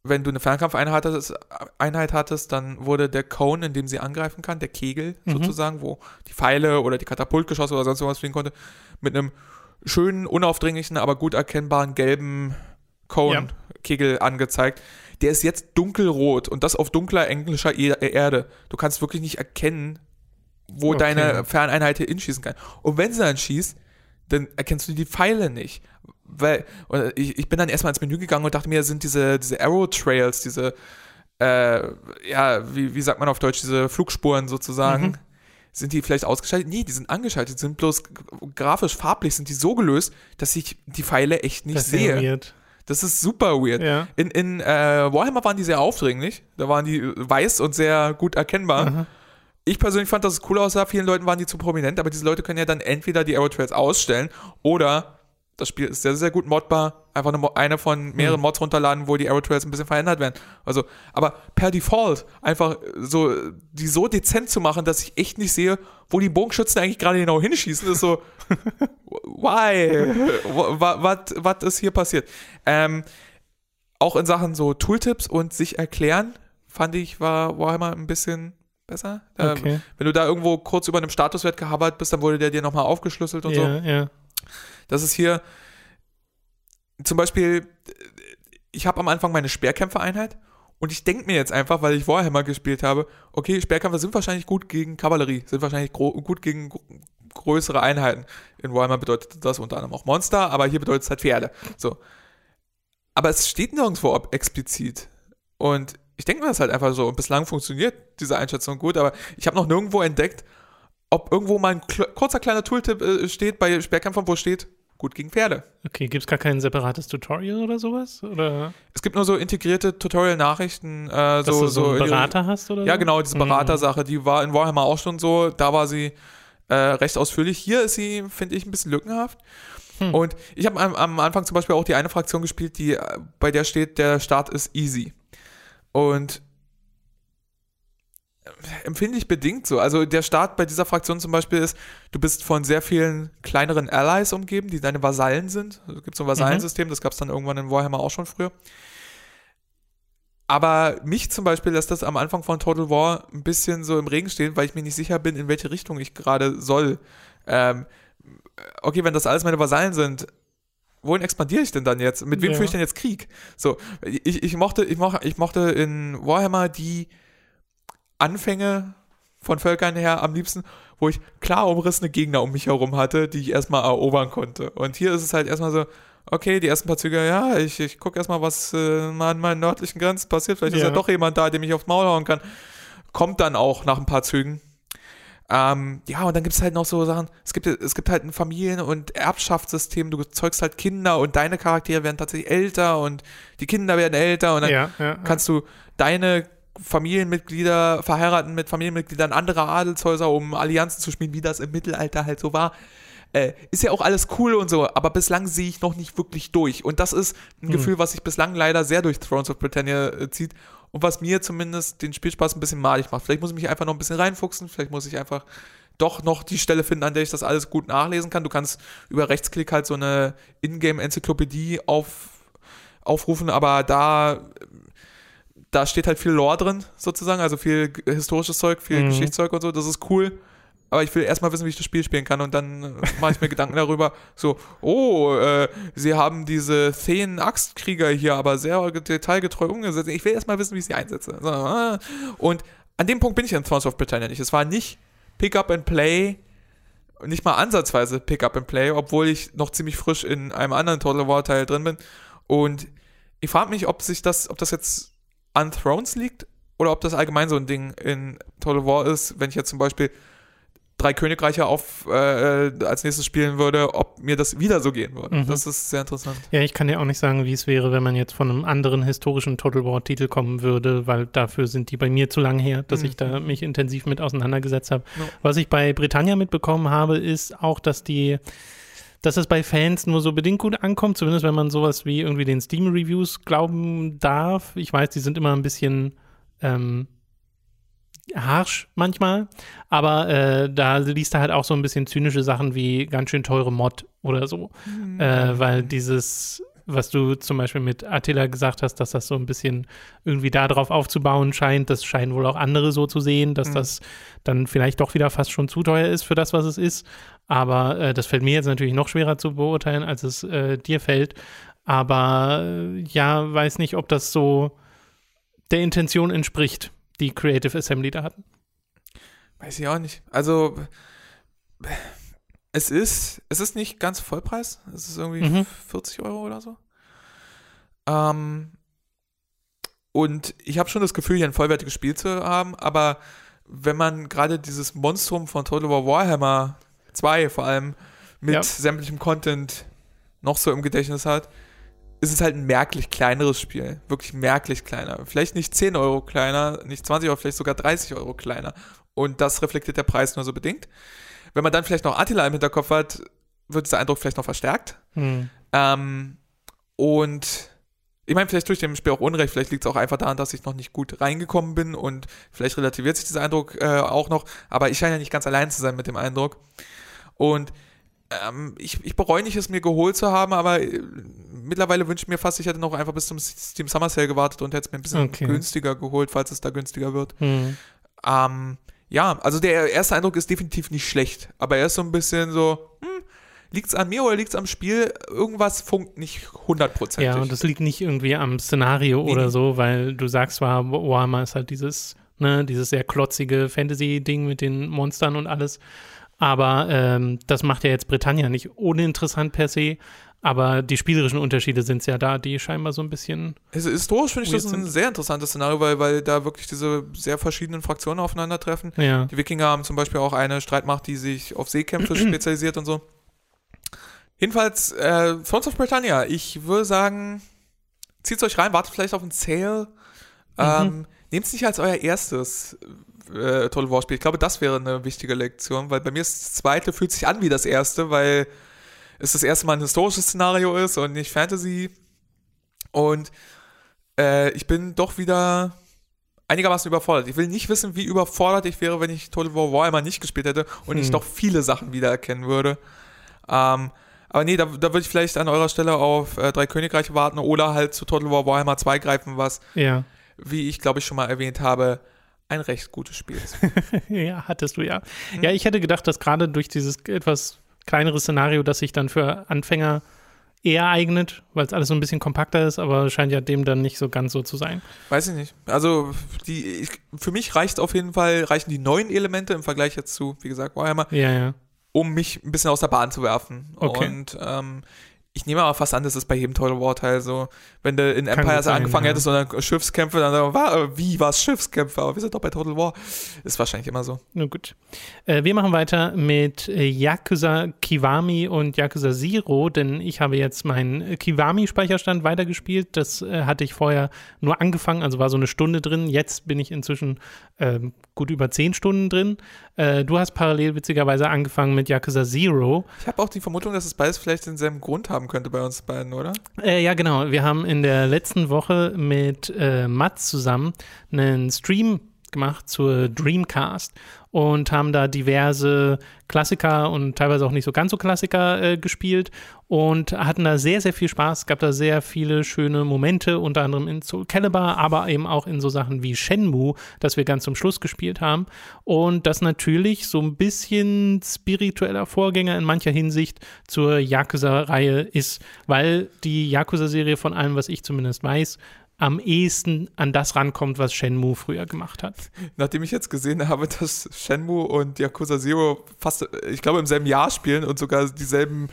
wenn du eine Fernkampfeinheit hattest, Einheit hattest, dann wurde der Cone, in dem sie angreifen kann, der Kegel mhm. sozusagen, wo die Pfeile oder die Katapultgeschosse oder sonst irgendwas fliegen konnte, mit einem schönen, unaufdringlichen, aber gut erkennbaren gelben Cone-Kegel ja. angezeigt der ist jetzt dunkelrot und das auf dunkler englischer e Erde. Du kannst wirklich nicht erkennen, wo okay. deine Ferneinheit hier hinschießen kann. Und wenn sie dann schießt, dann erkennst du die Pfeile nicht. Weil, ich, ich bin dann erstmal ins Menü gegangen und dachte mir, sind diese, diese Arrow Trails, diese, äh, ja, wie, wie sagt man auf Deutsch, diese Flugspuren sozusagen, mhm. sind die vielleicht ausgeschaltet? Nee, die sind angeschaltet, sind bloß grafisch, farblich sind die so gelöst, dass ich die Pfeile echt nicht das sehe. Weird. Das ist super weird. Ja. In, in äh, Warhammer waren die sehr aufdringlich. Da waren die weiß und sehr gut erkennbar. Aha. Ich persönlich fand, dass es cool aussah. Vielen Leuten waren die zu prominent, aber diese Leute können ja dann entweder die Arrow Trails ausstellen oder das Spiel ist sehr, sehr gut modbar. Einfach eine, eine von mehreren mhm. Mods runterladen, wo die Arrow Trails ein bisschen verändert werden. Also, aber per Default einfach so, die so dezent zu machen, dass ich echt nicht sehe, wo die Bogenschützen eigentlich gerade genau hinschießen, ist so, [LAUGHS] why? Was ist hier passiert? Ähm, auch in Sachen so Tooltips und sich erklären, fand ich, war Warhammer ein bisschen besser. Okay. wenn du da irgendwo kurz über einem Statuswert gehabert bist, dann wurde der dir nochmal aufgeschlüsselt und ja, so. Ja. Das ist hier zum Beispiel, ich habe am Anfang meine Speerkämpfereinheit und ich denke mir jetzt einfach, weil ich Warhammer gespielt habe, okay, Speerkämpfer sind wahrscheinlich gut gegen Kavallerie, sind wahrscheinlich gut gegen größere Einheiten. In Warhammer bedeutet das unter anderem auch Monster, aber hier bedeutet es halt Pferde. So. Aber es steht nirgendwo explizit. Und ich denke mir das halt einfach so. Und bislang funktioniert diese Einschätzung gut, aber ich habe noch nirgendwo entdeckt, ob irgendwo mal ein kurzer kleiner Tooltip äh, steht bei Speerkämpfern, wo steht, gut gegen Pferde. Okay, gibt es gar kein separates Tutorial oder sowas? Oder? Es gibt nur so integrierte Tutorial-Nachrichten. Äh, so, du so, einen Berater hast oder Ja, genau, diese. Beratersache, die war in Warhammer auch schon so. Da war sie äh, recht ausführlich. Hier ist sie, finde ich, ein bisschen lückenhaft. Hm. Und ich habe am, am, Anfang zum Beispiel auch die eine Fraktion gespielt, die äh, bei der steht, der Start ist easy. Und empfinde ich bedingt so. Also der Start bei dieser Fraktion zum Beispiel ist, du bist von sehr vielen kleineren Allies umgeben, die deine Vasallen sind. Also es gibt so ein Vasallensystem, mhm. das gab es dann irgendwann in Warhammer auch schon früher. Aber mich zum Beispiel lässt das am Anfang von Total War ein bisschen so im Regen stehen, weil ich mir nicht sicher bin, in welche Richtung ich gerade soll. Ähm, okay, wenn das alles meine Vasallen sind, wohin expandiere ich denn dann jetzt? Mit wem ja. führe ich denn jetzt Krieg? So, ich, ich, mochte, ich, mochte, ich mochte in Warhammer die Anfänge von Völkern her am liebsten, wo ich klar umrissene Gegner um mich herum hatte, die ich erstmal erobern konnte. Und hier ist es halt erstmal so, okay, die ersten paar Züge, ja, ich, ich gucke erstmal, was äh, an meinen nördlichen Grenzen passiert. Vielleicht ja. ist ja doch jemand da, dem ich aufs Maul hauen kann. Kommt dann auch nach ein paar Zügen. Ähm, ja, und dann gibt es halt noch so Sachen, es gibt, es gibt halt ein Familien- und Erbschaftssystem, du zeugst halt Kinder und deine Charaktere werden tatsächlich älter und die Kinder werden älter und dann ja, ja, kannst du deine Familienmitglieder verheiraten mit Familienmitgliedern anderer Adelshäuser, um Allianzen zu schmieden, wie das im Mittelalter halt so war. Äh, ist ja auch alles cool und so, aber bislang sehe ich noch nicht wirklich durch. Und das ist ein hm. Gefühl, was sich bislang leider sehr durch Thrones of Britannia äh, zieht und was mir zumindest den Spielspaß ein bisschen malig macht. Vielleicht muss ich mich einfach noch ein bisschen reinfuchsen, vielleicht muss ich einfach doch noch die Stelle finden, an der ich das alles gut nachlesen kann. Du kannst über Rechtsklick halt so eine Ingame-Enzyklopädie auf, aufrufen, aber da da steht halt viel Lore drin, sozusagen, also viel historisches Zeug, viel mhm. Geschichtszeug und so, das ist cool. Aber ich will erstmal wissen, wie ich das Spiel spielen kann und dann [LAUGHS] mache ich mir Gedanken darüber, so, oh, äh, sie haben diese zehn Axtkrieger hier aber sehr detailgetreu umgesetzt. Ich will erstmal wissen, wie ich sie einsetze. So, äh. Und an dem Punkt bin ich in Thrones of Britannia nicht. Es war nicht Pick up and play nicht mal ansatzweise Pick-up and Play, obwohl ich noch ziemlich frisch in einem anderen Total War Teil drin bin. Und ich frage mich, ob sich das, ob das jetzt an Thrones liegt oder ob das allgemein so ein Ding in Total War ist, wenn ich jetzt zum Beispiel drei Königreiche auf äh, als nächstes spielen würde, ob mir das wieder so gehen würde. Mhm. Das ist sehr interessant. Ja, ich kann dir auch nicht sagen, wie es wäre, wenn man jetzt von einem anderen historischen Total War Titel kommen würde, weil dafür sind die bei mir zu lang her, dass mhm. ich da mich intensiv mit auseinandergesetzt habe. Ja. Was ich bei Britannia mitbekommen habe, ist auch, dass die dass es bei Fans nur so bedingt gut ankommt, zumindest wenn man sowas wie irgendwie den Steam-Reviews glauben darf. Ich weiß, die sind immer ein bisschen ähm, harsh manchmal, aber äh, da liest er halt auch so ein bisschen zynische Sachen wie ganz schön teure Mod oder so, mhm. äh, weil dieses, was du zum Beispiel mit Attila gesagt hast, dass das so ein bisschen irgendwie darauf aufzubauen scheint, das scheinen wohl auch andere so zu sehen, dass mhm. das dann vielleicht doch wieder fast schon zu teuer ist für das, was es ist, aber äh, das fällt mir jetzt natürlich noch schwerer zu beurteilen, als es äh, dir fällt, aber äh, ja, weiß nicht, ob das so der Intention entspricht die Creative Assembly da hatten? Weiß ich auch nicht. Also es ist, es ist nicht ganz Vollpreis. Es ist irgendwie mhm. 40 Euro oder so. Ähm, und ich habe schon das Gefühl, hier ein vollwertiges Spiel zu haben, aber wenn man gerade dieses Monstrum von Total War Warhammer 2 vor allem mit ja. sämtlichem Content noch so im Gedächtnis hat, ist es halt ein merklich kleineres Spiel. Wirklich merklich kleiner. Vielleicht nicht 10 Euro kleiner, nicht 20 Euro, vielleicht sogar 30 Euro kleiner. Und das reflektiert der Preis nur so bedingt. Wenn man dann vielleicht noch Attila im Hinterkopf hat, wird dieser Eindruck vielleicht noch verstärkt. Hm. Ähm, und ich meine, vielleicht tue ich dem Spiel auch Unrecht, vielleicht liegt es auch einfach daran, dass ich noch nicht gut reingekommen bin und vielleicht relativiert sich dieser Eindruck äh, auch noch, aber ich scheine ja nicht ganz allein zu sein mit dem Eindruck. Und ähm, ich, ich bereue nicht, es mir geholt zu haben, aber äh, mittlerweile wünsche ich mir fast, ich hätte noch einfach bis zum Steam Summer Sale gewartet und hätte es mir ein bisschen okay. günstiger geholt, falls es da günstiger wird. Hm. Ähm, ja, also der erste Eindruck ist definitiv nicht schlecht, aber er ist so ein bisschen so, hm, liegt es an mir oder liegt es am Spiel? Irgendwas funkt nicht hundertprozentig. Ja, und das liegt nicht irgendwie am Szenario nee. oder so, weil du sagst zwar, Warhammer ist halt dieses, ne, dieses sehr klotzige Fantasy-Ding mit den Monstern und alles. Aber ähm, das macht ja jetzt Britannia nicht uninteressant per se. Aber die spielerischen Unterschiede sind es ja da, die scheinbar so ein bisschen. Also historisch finde ich das ein sehr interessantes Szenario, weil, weil da wirklich diese sehr verschiedenen Fraktionen aufeinandertreffen. Ja. Die Wikinger haben zum Beispiel auch eine Streitmacht, die sich auf Seekämpfe [CLEARS THROAT] spezialisiert und so. Jedenfalls, äh, Thrones of Britannia, ich würde sagen, zieht euch rein, wartet vielleicht auf einen Sale. Mhm. Ähm, Nehmt es nicht als euer erstes äh, Total War Spiel. Ich glaube, das wäre eine wichtige Lektion, weil bei mir ist das zweite fühlt sich an wie das erste, weil es das erste Mal ein historisches Szenario ist und nicht Fantasy. Und äh, ich bin doch wieder einigermaßen überfordert. Ich will nicht wissen, wie überfordert ich wäre, wenn ich Total War Warhammer nicht gespielt hätte und hm. ich doch viele Sachen wiedererkennen würde. Ähm, aber nee, da, da würde ich vielleicht an eurer Stelle auf äh, Drei Königreiche warten oder halt zu Total War Warhammer 2 greifen, was, ja. wie ich glaube ich schon mal erwähnt habe, ein recht gutes Spiel ist. [LAUGHS] ja, hattest du ja. Hm. Ja, ich hätte gedacht, dass gerade durch dieses etwas kleinere Szenario, das sich dann für Anfänger eher eignet, weil es alles so ein bisschen kompakter ist, aber scheint ja dem dann nicht so ganz so zu sein. Weiß ich nicht. Also die, ich, für mich reicht auf jeden Fall, reichen die neuen Elemente im Vergleich jetzt zu, wie gesagt, Warhammer, ja, ja. um mich ein bisschen aus der Bahn zu werfen. Okay. Und ähm, ich nehme aber fast an, das ist bei jedem Total War Teil so. Wenn du in Empires sein, angefangen ja. hättest und dann Schiffskämpfe, dann war, wie war es Schiffskämpfe? Aber wir sind doch bei Total War. Ist wahrscheinlich immer so. Na gut. Äh, wir machen weiter mit äh, Yakuza Kiwami und Yakuza Zero, denn ich habe jetzt meinen Kiwami-Speicherstand weitergespielt. Das äh, hatte ich vorher nur angefangen, also war so eine Stunde drin. Jetzt bin ich inzwischen ähm, gut über zehn Stunden drin. Äh, du hast parallel witzigerweise angefangen mit Yakuza Zero. Ich habe auch die Vermutung, dass es beides vielleicht denselben Grund haben könnte bei uns beiden, oder? Äh, ja, genau. Wir haben in der letzten Woche mit äh, Mats zusammen einen Stream gemacht zur Dreamcast und haben da diverse Klassiker und teilweise auch nicht so ganz so Klassiker äh, gespielt und hatten da sehr, sehr viel Spaß. Es gab da sehr viele schöne Momente, unter anderem in Soul Calibur, aber eben auch in so Sachen wie Shenmue, das wir ganz zum Schluss gespielt haben. Und das natürlich so ein bisschen spiritueller Vorgänger in mancher Hinsicht zur Yakuza-Reihe ist, weil die Yakuza-Serie von allem, was ich zumindest weiß, am ehesten an das rankommt, was Shenmue früher gemacht hat. Nachdem ich jetzt gesehen habe, dass Shenmue und Yakuza Zero fast, ich glaube, im selben Jahr spielen und sogar dieselben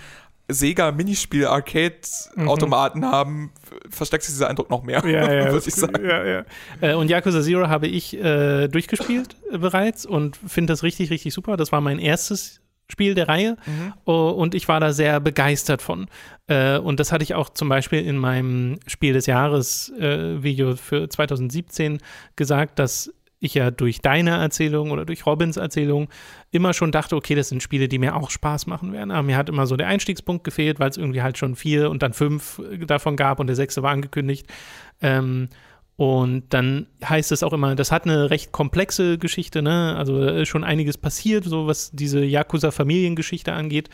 Sega Minispiel Arcade Automaten mhm. haben, versteckt sich dieser Eindruck noch mehr, ja, ja, [LAUGHS] würde ich sagen. Ja, ja. Äh, und Yakuza Zero habe ich äh, durchgespielt äh, bereits und finde das richtig, richtig super. Das war mein erstes Spiel der Reihe mhm. uh, und ich war da sehr begeistert von. Uh, und das hatte ich auch zum Beispiel in meinem Spiel des Jahres uh, Video für 2017 gesagt, dass ich ja durch deine Erzählung oder durch Robins Erzählung immer schon dachte, okay, das sind Spiele, die mir auch Spaß machen werden. Aber mir hat immer so der Einstiegspunkt gefehlt, weil es irgendwie halt schon vier und dann fünf davon gab und der sechste war angekündigt. Ähm, und dann heißt es auch immer, das hat eine recht komplexe Geschichte, ne? Also ist schon einiges passiert, so was diese Yakuza-Familiengeschichte angeht.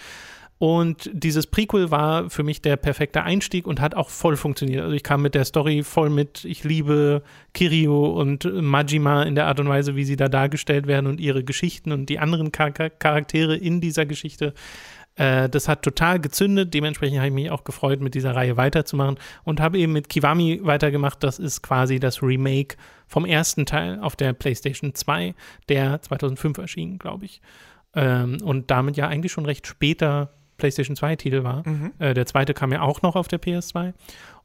Und dieses Prequel war für mich der perfekte Einstieg und hat auch voll funktioniert. Also ich kam mit der Story voll mit. Ich liebe Kirio und Majima in der Art und Weise, wie sie da dargestellt werden und ihre Geschichten und die anderen Char Charaktere in dieser Geschichte. Äh, das hat total gezündet. Dementsprechend habe ich mich auch gefreut, mit dieser Reihe weiterzumachen und habe eben mit Kiwami weitergemacht. Das ist quasi das Remake vom ersten Teil auf der PlayStation 2, der 2005 erschien, glaube ich. Ähm, und damit ja eigentlich schon recht später PlayStation 2-Titel war. Mhm. Äh, der zweite kam ja auch noch auf der PS2.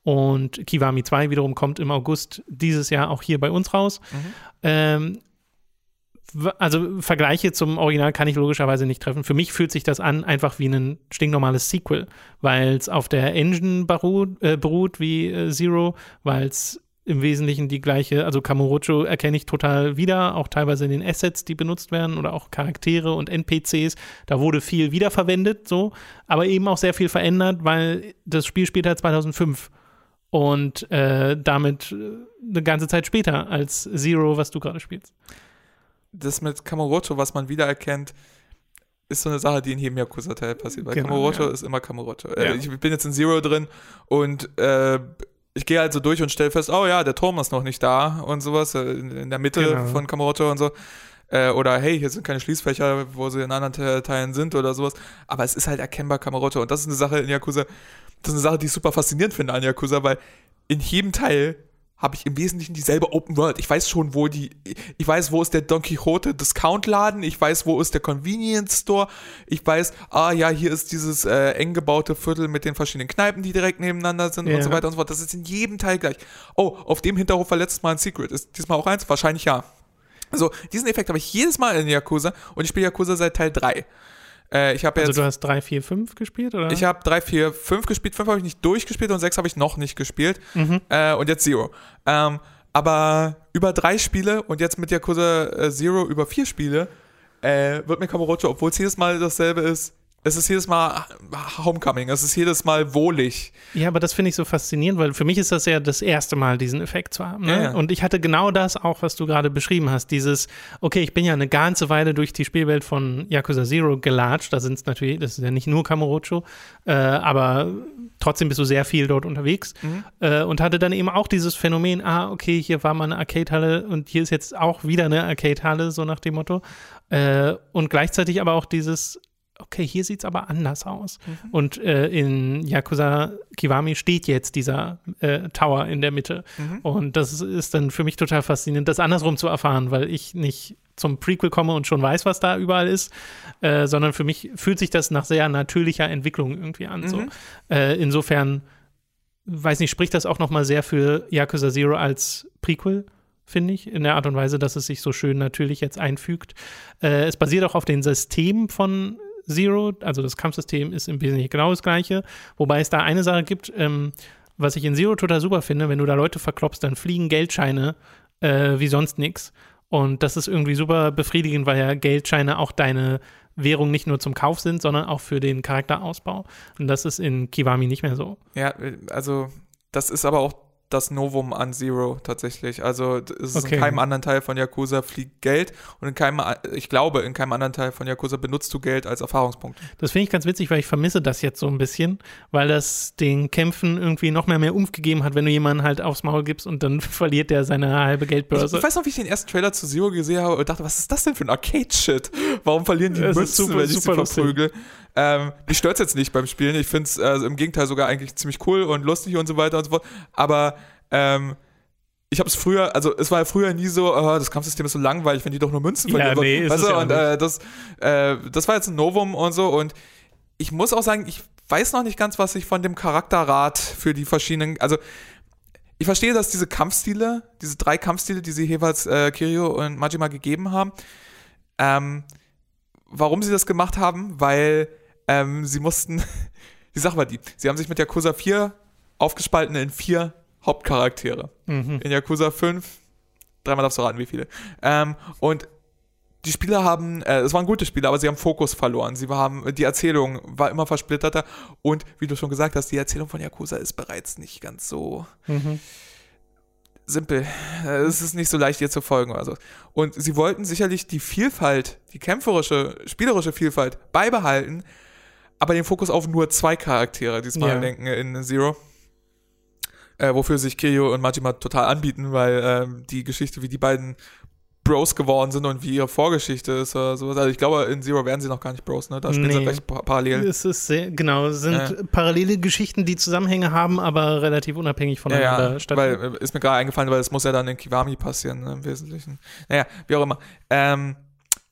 Und Kiwami 2 wiederum kommt im August dieses Jahr auch hier bei uns raus. Mhm. Ähm, also Vergleiche zum Original kann ich logischerweise nicht treffen. Für mich fühlt sich das an einfach wie ein stinknormales Sequel, weil es auf der Engine beruht, äh, beruht wie äh, Zero, weil es im Wesentlichen die gleiche, also Kamurocho erkenne ich total wieder, auch teilweise in den Assets, die benutzt werden oder auch Charaktere und NPCs. Da wurde viel wiederverwendet, so, aber eben auch sehr viel verändert, weil das Spiel spielt halt 2005 und äh, damit äh, eine ganze Zeit später als Zero, was du gerade spielst das mit Kamurocho, was man wiedererkennt, ist so eine Sache, die in jedem Yakuza-Teil passiert. Weil genau, Kamurocho ja. ist immer Kamurocho. Äh, ja. Ich bin jetzt in Zero drin und äh, ich gehe halt so durch und stelle fest, oh ja, der Turm ist noch nicht da und sowas, äh, in der Mitte genau. von Kamurocho und so. Äh, oder hey, hier sind keine Schließfächer, wo sie in anderen Teilen sind oder sowas. Aber es ist halt erkennbar Kamurocho. Und das ist eine Sache in Yakuza, das ist eine Sache, die ich super faszinierend finde an Yakuza, weil in jedem Teil habe ich im Wesentlichen dieselbe Open World. Ich weiß schon, wo die, ich weiß, wo ist der Don Quixote Discount Laden, ich weiß, wo ist der Convenience Store, ich weiß, ah ja, hier ist dieses äh, eng gebaute Viertel mit den verschiedenen Kneipen, die direkt nebeneinander sind ja. und so weiter und so fort. Das ist in jedem Teil gleich. Oh, auf dem Hinterhof war letztes Mal ein Secret. Ist diesmal auch eins? Wahrscheinlich ja. Also, diesen Effekt habe ich jedes Mal in Yakuza und ich spiele Yakuza seit Teil 3. Äh, ich also jetzt, du hast 3, 4, 5 gespielt, oder? Ich habe 3, 4, 5 gespielt, 5 habe ich nicht durchgespielt und 6 habe ich noch nicht gespielt. Mhm. Äh, und jetzt Zero. Ähm, aber über drei Spiele und jetzt mit Yakuza äh, Zero über vier Spiele äh, wird mir Kamurocho, obwohl es jedes Mal dasselbe ist, es ist jedes Mal Homecoming, es ist jedes Mal wohlig. Ja, aber das finde ich so faszinierend, weil für mich ist das ja das erste Mal, diesen Effekt zu haben. Ne? Ja, ja. Und ich hatte genau das auch, was du gerade beschrieben hast. Dieses, okay, ich bin ja eine ganze Weile durch die Spielwelt von Yakuza Zero gelatscht. Da sind es natürlich, das ist ja nicht nur Kamurocho, äh, aber trotzdem bist du sehr viel dort unterwegs. Mhm. Äh, und hatte dann eben auch dieses Phänomen, ah, okay, hier war mal eine Arcade-Halle und hier ist jetzt auch wieder eine Arcade-Halle, so nach dem Motto. Äh, und gleichzeitig aber auch dieses, okay, hier sieht es aber anders aus. Mhm. Und äh, in Yakuza Kiwami steht jetzt dieser äh, Tower in der Mitte. Mhm. Und das ist dann für mich total faszinierend, das andersrum zu erfahren, weil ich nicht zum Prequel komme und schon weiß, was da überall ist, äh, sondern für mich fühlt sich das nach sehr natürlicher Entwicklung irgendwie an. Mhm. So. Äh, insofern, weiß nicht, spricht das auch noch mal sehr für Yakuza Zero als Prequel finde ich, in der Art und Weise, dass es sich so schön natürlich jetzt einfügt. Äh, es basiert auch auf den Systemen von Zero, also das Kampfsystem ist im Wesentlichen genau das gleiche, wobei es da eine Sache gibt, ähm, was ich in Zero total super finde, wenn du da Leute verklopst, dann fliegen Geldscheine äh, wie sonst nichts. Und das ist irgendwie super befriedigend, weil ja Geldscheine auch deine Währung nicht nur zum Kauf sind, sondern auch für den Charakterausbau. Und das ist in Kiwami nicht mehr so. Ja, also das ist aber auch das Novum an Zero tatsächlich. Also es ist okay. in keinem anderen Teil von Yakuza fliegt Geld und in keinem, ich glaube, in keinem anderen Teil von Yakuza benutzt du Geld als Erfahrungspunkt. Das finde ich ganz witzig, weil ich vermisse das jetzt so ein bisschen, weil das den Kämpfen irgendwie noch mehr mehr Umf gegeben hat, wenn du jemanden halt aufs Maul gibst und dann [LAUGHS] verliert der seine halbe Geldbörse. Ich, ich weiß noch, wie ich den ersten Trailer zu Zero gesehen habe und dachte, was ist das denn für ein Arcade-Shit? Warum verlieren die Münzen, super, wenn ich sie verprügel? Ähm, mich stört es jetzt nicht beim Spielen. Ich finde es äh, im Gegenteil sogar eigentlich ziemlich cool und lustig und so weiter und so fort. Aber ähm, ich habe es früher, also es war ja früher nie so, oh, das Kampfsystem ist so langweilig, wenn die doch nur Münzen Ja, verlieren. nee, ist weißt du, ja und äh, das, äh, das war jetzt ein Novum und so und ich muss auch sagen, ich weiß noch nicht ganz, was ich von dem Charakterrat für die verschiedenen, also ich verstehe, dass diese Kampfstile, diese drei Kampfstile, die sie jeweils äh, Kirio und Majima gegeben haben, ähm, warum sie das gemacht haben, weil ähm, sie mussten, die Sache war die, sie haben sich mit Yakuza 4 aufgespalten in vier Hauptcharaktere. Mhm. In Yakuza 5, dreimal darfst du raten, wie viele. Ähm, und die Spieler haben, äh, es waren gute Spiele, aber sie haben Fokus verloren. Sie haben, die Erzählung war immer versplitterter und wie du schon gesagt hast, die Erzählung von Yakuza ist bereits nicht ganz so Mhm. simpel. Äh, Es ist nicht so leicht, ihr zu folgen oder so. Und sie wollten sicherlich die Vielfalt, die kämpferische, spielerische Vielfalt beibehalten, aber den Fokus auf nur zwei Charaktere diesmal Ja. lenken in Zero. Äh, wofür sich Kiryu und Majima total anbieten, weil ähm, die Geschichte, wie die beiden Bros geworden sind und wie ihre Vorgeschichte ist oder sowas. Also ich glaube, in Zero werden sie noch gar nicht Bros, ne? Da spielen sie Nee. recht pa parallel. Es ist sehr, genau, es sind Ja. parallele Geschichten, die Zusammenhänge haben, aber relativ unabhängig voneinander ja, stattfinden. weil äh, ist mir gerade eingefallen, weil es muss ja dann in Kiwami passieren, ne, im Wesentlichen. Naja, wie auch immer. Ähm,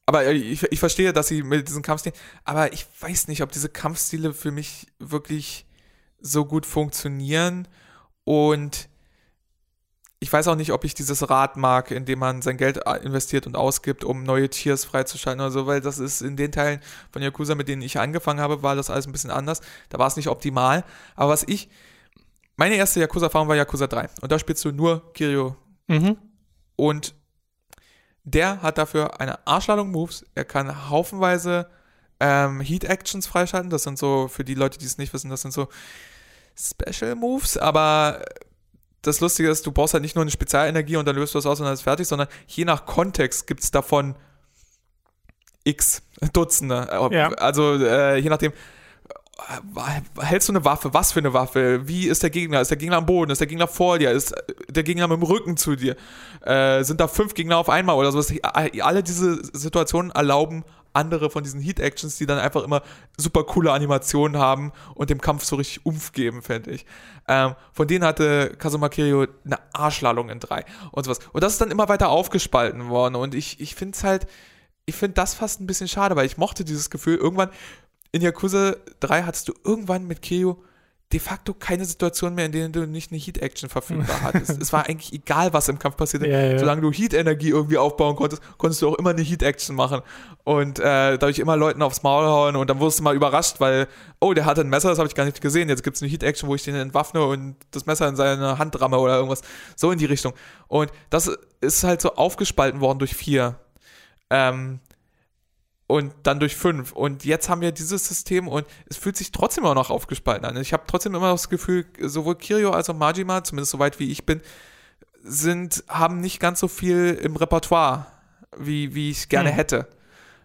aber äh, ich, ich verstehe, dass sie mit diesen Kampfstilen, aber ich weiß nicht, ob diese Kampfstile für mich wirklich so gut funktionieren und ich weiß auch nicht, ob ich dieses Rad mag, in dem man sein Geld äh, investiert und ausgibt, um neue Tiers freizuschalten oder so, weil das ist in den Teilen von Yakuza, mit denen ich angefangen habe, war das alles ein bisschen anders. Da war es nicht optimal. Aber was ich, meine erste Yakuza-Erfahrung war Yakuza 3. Und da spielst du nur Kiryu. Mhm. Und der hat dafür eine Arschladung Moves. Er kann haufenweise ähm, Heat-Actions freischalten. Das sind so, für die Leute, die es nicht wissen, das sind so Special Moves, aber das Lustige ist, du brauchst halt nicht nur eine Spezialenergie und dann löst du das aus und dann ist fertig, sondern je nach Kontext gibt es davon x Dutzende. Ja. Also äh, je nachdem, hältst du eine Waffe? Was für eine Waffe? Wie ist der Gegner? Ist der Gegner am Boden? Ist der Gegner vor dir? Ist der Gegner mit dem Rücken zu dir? Äh, sind da fünf Gegner auf einmal oder sowas? Alle diese Situationen erlauben andere von diesen Heat-Actions, die dann einfach immer super coole Animationen haben und dem Kampf so richtig Umf geben, fände ich. Ähm, von denen hatte Kazuma Kiryu eine Arschladung in drei und sowas. Und das ist dann immer weiter aufgespalten worden und ich, ich finde es halt, ich finde das fast ein bisschen schade, weil ich mochte dieses Gefühl, irgendwann in Yakuza 3 hattest du irgendwann mit Kiryu de facto keine Situation mehr, in denen du nicht eine Heat-Action verfügbar hattest. [LAUGHS] es war eigentlich egal, was im Kampf passierte. Ja, ja. Solange du Heat-Energie irgendwie aufbauen konntest, konntest du auch immer eine Heat-Action machen. Und äh, dadurch immer Leuten aufs Maul hauen und dann wurdest du mal überrascht, weil, oh, der hatte ein Messer, das habe ich gar nicht gesehen. Jetzt gibt es eine Heat-Action, wo ich den entwaffne und das Messer in seine Hand ramme oder irgendwas. So in die Richtung. Und das ist halt so aufgespalten worden durch vier. Ähm, und dann durch fünf. Und jetzt haben wir dieses System und es fühlt sich trotzdem immer noch aufgespalten an. Ich habe trotzdem immer das Gefühl, sowohl Kirio als auch Majima, zumindest soweit wie ich bin, sind, haben nicht ganz so viel im Repertoire, wie, wie ich gerne Hm. hätte.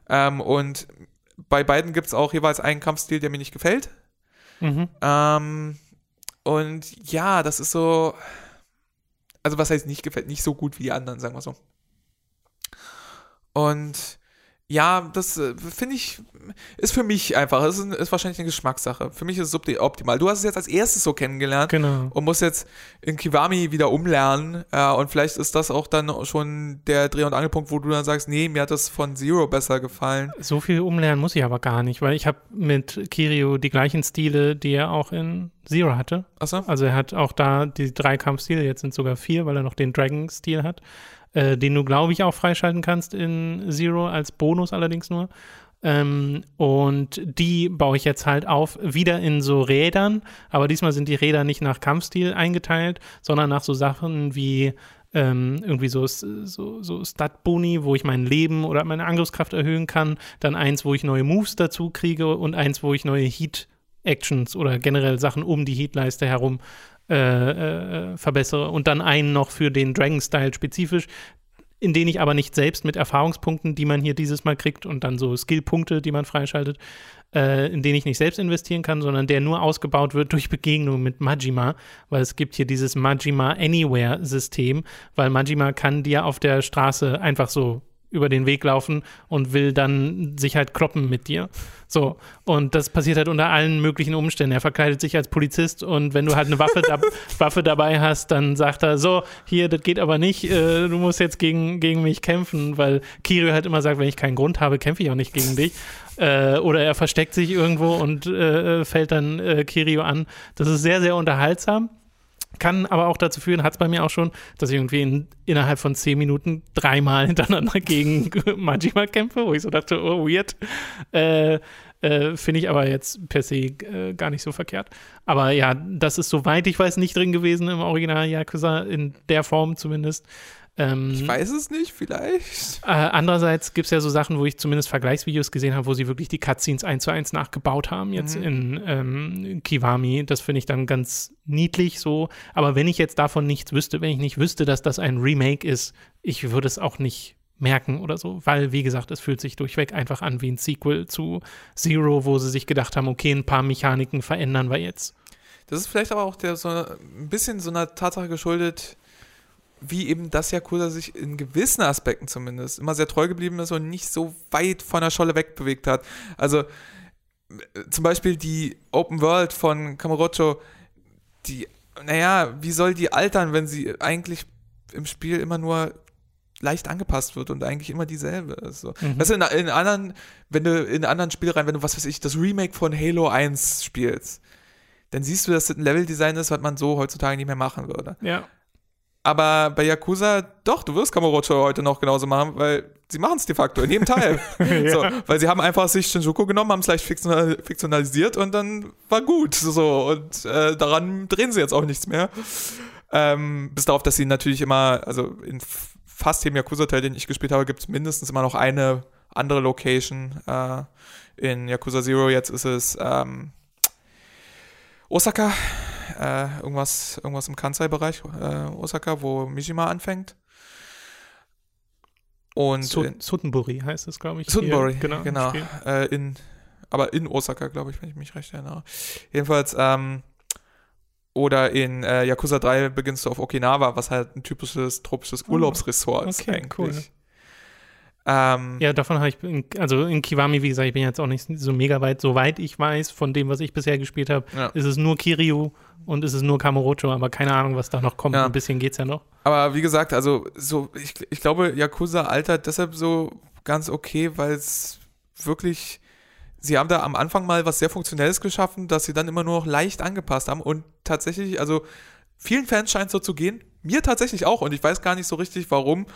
Ähm, und bei beiden gibt es auch jeweils einen Kampfstil, der mir nicht gefällt. Mhm. Ähm, und ja, das ist so. Also, was heißt nicht gefällt? Nicht so gut wie die anderen, sagen wir so. Und ja, das äh, finde ich, ist für mich einfach, ist, ist wahrscheinlich eine Geschmackssache. Für mich ist es opti- optimal. Du hast es jetzt als erstes so kennengelernt Genau. und musst jetzt in Kiwami wieder umlernen. Äh, und vielleicht ist das auch dann schon der Dreh- und Angelpunkt, wo du dann sagst, nee, mir hat das von Zero besser gefallen. So viel umlernen muss ich aber gar nicht, weil ich habe mit Kirio die gleichen Stile, die er auch in Zero hatte. Achso? Also er hat auch da die drei Kampfstile, jetzt sind sogar vier, weil er noch den Dragon-Stil hat, äh, den du, glaube ich, auch freischalten kannst in Zero, als Bonus allerdings nur. Ähm, und die baue ich jetzt halt auf, wieder in so Rädern, aber diesmal sind die Räder nicht nach Kampfstil eingeteilt, sondern nach so Sachen wie ähm, irgendwie so, so, so Stat-Boni, wo ich mein Leben oder meine Angriffskraft erhöhen kann, dann eins, wo ich neue Moves dazu kriege und eins, wo ich neue Heat-Actions oder generell Sachen um die Heat-Leiste herum äh, äh, verbessere und dann einen noch für den Dragon-Style spezifisch, in den ich aber nicht selbst mit Erfahrungspunkten, die man hier dieses Mal kriegt und dann so Skillpunkte, die man freischaltet, äh, in den ich nicht selbst investieren kann, sondern der nur ausgebaut wird durch Begegnung mit Majima, weil es gibt hier dieses Majima Anywhere System, weil Majima kann dir auf der Straße einfach so über den Weg laufen und will dann sich halt kloppen mit dir. So. Und das passiert halt unter allen möglichen Umständen. Er verkleidet sich als Polizist und wenn du halt eine Waffe, da, [LAUGHS] Waffe dabei hast, dann sagt er, so, hier, das geht aber nicht, äh, du musst jetzt gegen, gegen mich kämpfen, weil Kirio halt immer sagt, wenn ich keinen Grund habe, kämpfe ich auch nicht gegen dich. [LAUGHS] Äh, oder er versteckt sich irgendwo und äh, fällt dann äh, Kirio an. Das ist sehr, sehr unterhaltsam kann aber auch dazu führen, hat es bei mir auch schon, dass ich irgendwie in, innerhalb von zehn Minuten dreimal [LAUGHS] hintereinander gegen [LAUGHS] Majima kämpfe, wo ich so dachte, oh, weird. Äh, äh, Finde ich aber jetzt per se äh, gar nicht so verkehrt. Aber ja, das ist soweit ich weiß nicht drin gewesen im Original Yakuza, in der Form zumindest. Ähm, ich weiß es nicht, vielleicht. Äh, andererseits gibt es ja so Sachen, wo ich zumindest Vergleichsvideos gesehen habe, wo sie wirklich die Cutscenes eins zu eins nachgebaut haben, jetzt mhm. in ähm, Kiwami. Das finde ich dann ganz niedlich so. Aber wenn ich jetzt davon nichts wüsste, wenn ich nicht wüsste, dass das ein Remake ist, ich würde es auch nicht merken oder so, weil, wie gesagt, es fühlt sich durchweg einfach an wie ein Sequel zu Zero, wo sie sich gedacht haben, okay, ein paar Mechaniken verändern wir jetzt. Das ist vielleicht aber auch der, so ein bisschen so einer Tatsache geschuldet, wie eben das Yakuza sich in gewissen Aspekten zumindest immer sehr treu geblieben ist und nicht so weit von der Scholle wegbewegt hat. Also zum Beispiel die Open World von Kamurocho, die, naja, wie soll die altern, wenn sie eigentlich im Spiel immer nur leicht angepasst wird und eigentlich immer dieselbe ist. So. Mhm. Weißt du, in, in, anderen, wenn du in anderen Spielreihen, wenn du, was weiß ich, das Remake von Halo 1 spielst, dann siehst du, dass das ein Leveldesign ist, was man so heutzutage nicht mehr machen würde. Ja. Aber bei Yakuza, doch, du wirst Kamurocho heute noch genauso machen, weil sie machen es de facto in jedem Teil. [LAUGHS] ja. so, weil sie haben einfach sich Shinjuku genommen, haben es leicht fiktionalisiert und dann war gut. So, und äh, daran drehen sie jetzt auch nichts mehr. Ähm, bis darauf, dass sie natürlich immer, also in fast jedem Yakuza-Teil, den ich gespielt habe, gibt es mindestens immer noch eine andere Location. Äh, in Yakuza Zero jetzt ist es ähm, Osaka äh, irgendwas, irgendwas im Kansai-Bereich, äh, Osaka, wo Mishima anfängt. Und Suttenbury heißt es, glaube ich. Suttenbury, genau. genau äh, in, aber in Osaka, glaube ich, wenn ich mich recht erinnere. Jedenfalls, ähm, oder in äh, Yakuza 3 beginnst du auf Okinawa, was halt ein typisches tropisches oh, Urlaubsressort ist okay, eigentlich. Cool. Ähm, ja, davon habe ich, in, also in Kiwami, wie gesagt, ich bin jetzt auch nicht so mega weit. Soweit ich weiß, von dem, was ich bisher gespielt habe, ja. ist es nur Kiryu und ist es nur Kamurocho, aber keine Ahnung, was da noch kommt. Ja. Ein bisschen geht es ja noch. Aber wie gesagt, also so, ich, ich glaube, Yakuza altert deshalb so ganz okay, weil es wirklich, sie haben da am Anfang mal was sehr Funktionelles geschaffen, dass sie dann immer nur noch leicht angepasst haben und tatsächlich, also vielen Fans scheint es so zu gehen, mir tatsächlich auch und ich weiß gar nicht so richtig, warum,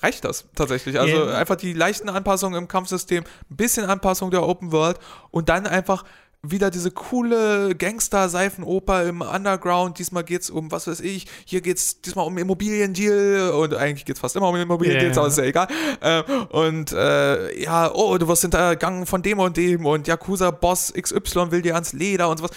reicht das tatsächlich. Also yeah. einfach die leichten Anpassungen im Kampfsystem, ein bisschen Anpassung der Open World und dann einfach wieder diese coole Gangster-Seifenoper im Underground. Diesmal geht es um, was weiß ich, hier geht es diesmal um Immobiliendeal und eigentlich geht es fast immer um Immobiliendeals, yeah. aber ist ja egal. Äh, und äh, ja, oh, du wirst hintergangen von dem und dem und Yakuza-Boss XY will dir ans Leder und sowas